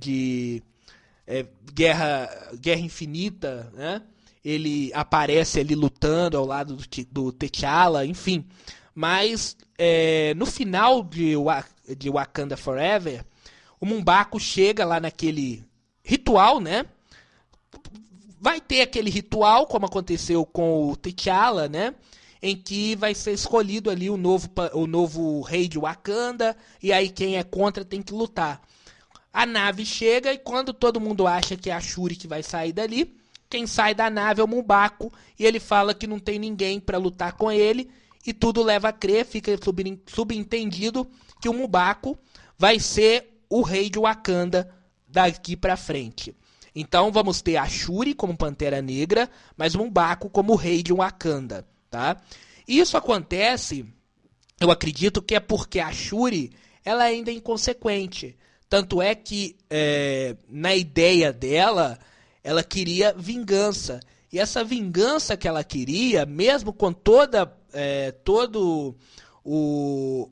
de é, guerra guerra infinita, né? Ele aparece ali lutando ao lado do, do T'Challa, enfim. Mas é, no final de, de Wakanda Forever, o Mumbaco chega lá naquele ritual, né? Vai ter aquele ritual, como aconteceu com o T'Challa, né? Em que vai ser escolhido ali o novo, o novo rei de Wakanda, e aí quem é contra tem que lutar. A nave chega e quando todo mundo acha que é a Shuri que vai sair dali, quem sai da nave é o Mumbaco, e ele fala que não tem ninguém para lutar com ele, e tudo leva a crer, fica subentendido que o Mumbaco vai ser o rei de Wakanda daqui para frente. Então vamos ter a Shuri como Pantera Negra, mas Mumbaco como rei de Wakanda, tá? Isso acontece, eu acredito que é porque a Shuri ela ainda é inconsequente. Tanto é que é, na ideia dela, ela queria vingança. E essa vingança que ela queria, mesmo com toda é, todo o,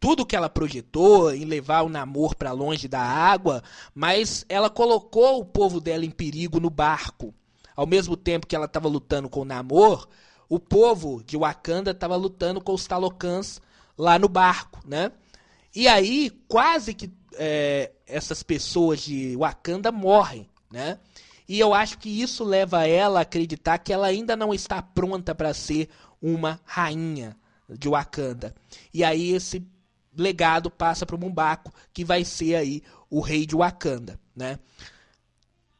tudo que ela projetou em levar o namoro para longe da água, mas ela colocou o povo dela em perigo no barco. Ao mesmo tempo que ela estava lutando com o Namor, o povo de Wakanda estava lutando com os Talocans lá no barco, né? E aí, quase que é, essas pessoas de Wakanda morrem, né? E eu acho que isso leva ela a acreditar que ela ainda não está pronta para ser uma rainha de Wakanda. E aí esse legado passa para o Mumbaco, que vai ser aí o rei de Wakanda, né?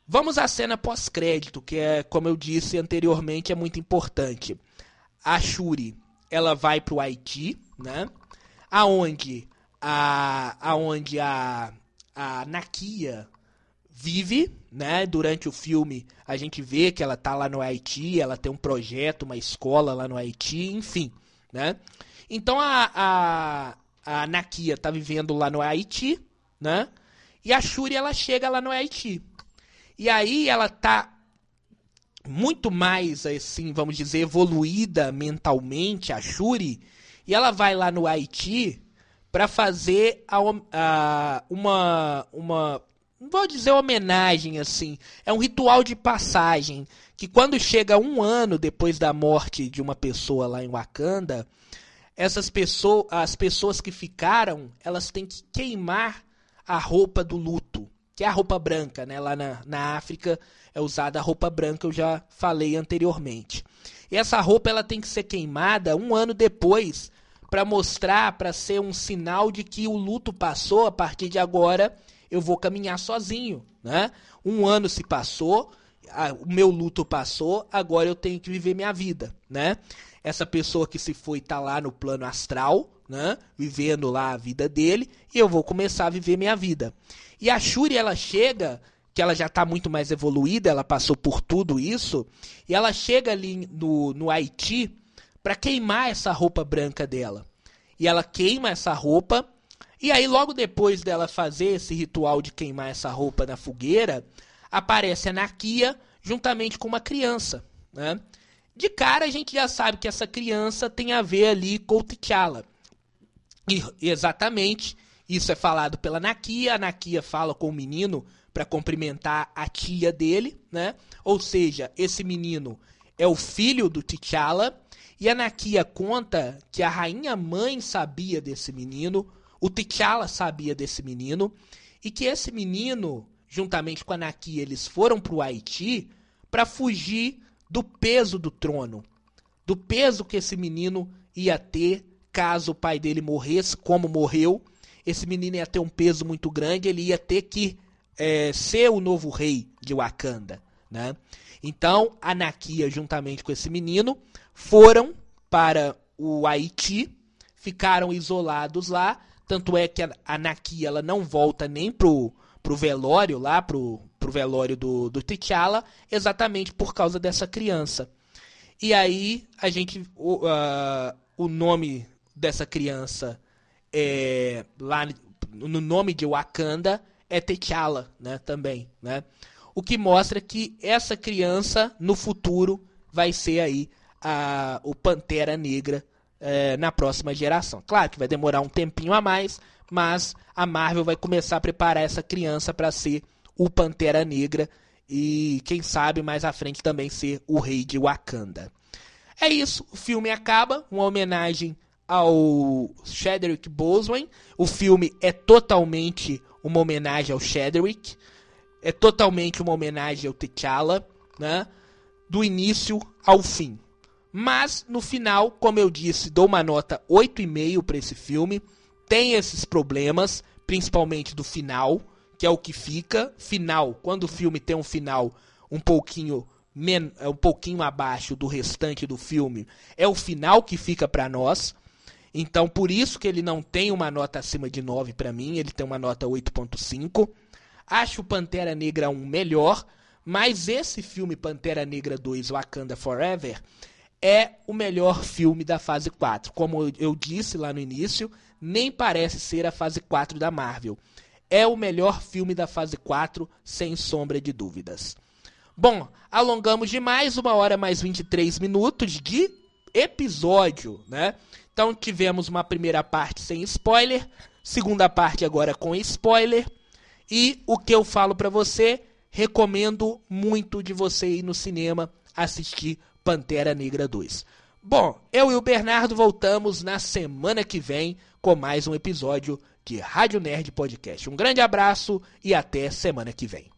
Vamos à cena pós-crédito, que é, como eu disse anteriormente, é muito importante. A Shuri, ela vai para o Haiti, né? Aonde a aonde a a Nakia vive, né? Durante o filme a gente vê que ela tá lá no Haiti, ela tem um projeto, uma escola lá no Haiti, enfim, né? Então a, a, a Nakia tá vivendo lá no Haiti, né? E a Shuri ela chega lá no Haiti. E aí ela tá muito mais assim, vamos dizer, evoluída mentalmente a Shuri, e ela vai lá no Haiti para fazer a, a, uma uma não vou dizer homenagem assim, é um ritual de passagem que quando chega um ano depois da morte de uma pessoa lá em Wakanda, essas pessoas, as pessoas que ficaram, elas têm que queimar a roupa do luto, que é a roupa branca, né? Lá na, na África é usada a roupa branca, eu já falei anteriormente. E essa roupa ela tem que ser queimada um ano depois para mostrar, para ser um sinal de que o luto passou, a partir de agora eu vou caminhar sozinho, né? Um ano se passou, a, o meu luto passou, agora eu tenho que viver minha vida, né? Essa pessoa que se foi tá lá no plano astral, né? Vivendo lá a vida dele, e eu vou começar a viver minha vida. E a Shuri ela chega, que ela já está muito mais evoluída, ela passou por tudo isso, e ela chega ali no, no Haiti para queimar essa roupa branca dela. E ela queima essa roupa, e aí logo depois dela fazer esse ritual de queimar essa roupa na fogueira, aparece a Nakia juntamente com uma criança, né? De cara a gente já sabe que essa criança tem a ver ali com o T'Challa. E exatamente isso é falado pela Nakia. A Nakia fala com o menino para cumprimentar a tia dele, né? Ou seja, esse menino é o filho do T'Challa. E a Nakia conta que a rainha mãe sabia desse menino, o T'Challa sabia desse menino, e que esse menino juntamente com a Nakia, eles foram para o Haiti para fugir do peso do trono, do peso que esse menino ia ter caso o pai dele morresse, como morreu. Esse menino ia ter um peso muito grande, ele ia ter que é, ser o novo rei de Wakanda, né? Então, a Nakia, juntamente com esse menino, foram para o Haiti, ficaram isolados lá. Tanto é que a Nakia ela não volta nem pro pro velório lá, pro, pro velório do, do T'Challa, exatamente por causa dessa criança. E aí a gente. O, uh, o nome dessa criança é. Lá no nome de Wakanda é T'Challa, né? Também, né? O que mostra que essa criança no futuro vai ser aí a, o Pantera Negra é, na próxima geração. Claro que vai demorar um tempinho a mais, mas a Marvel vai começar a preparar essa criança para ser o Pantera Negra e quem sabe mais à frente também ser o rei de Wakanda. É isso, o filme acaba, uma homenagem ao Chadwick Boseman. O filme é totalmente uma homenagem ao Chadwick, é totalmente uma homenagem ao T'Challa, né? Do início ao fim. Mas no final, como eu disse, dou uma nota 8,5 para esse filme tem esses problemas, principalmente do final, que é o que fica. Final, quando o filme tem um final um pouquinho men um pouquinho abaixo do restante do filme, é o final que fica para nós. Então, por isso que ele não tem uma nota acima de 9 para mim, ele tem uma nota 8.5. Acho Pantera Negra 1 melhor, mas esse filme Pantera Negra 2 Wakanda Forever é o melhor filme da fase 4. Como eu disse lá no início, nem parece ser a fase 4 da Marvel. É o melhor filme da fase 4, sem sombra de dúvidas. Bom, alongamos demais, uma hora mais 23 minutos de episódio, né? Então tivemos uma primeira parte sem spoiler, segunda parte agora com spoiler. E o que eu falo para você, recomendo muito de você ir no cinema assistir Pantera Negra 2. Bom, eu e o Bernardo voltamos na semana que vem com mais um episódio de Rádio Nerd Podcast. Um grande abraço e até semana que vem.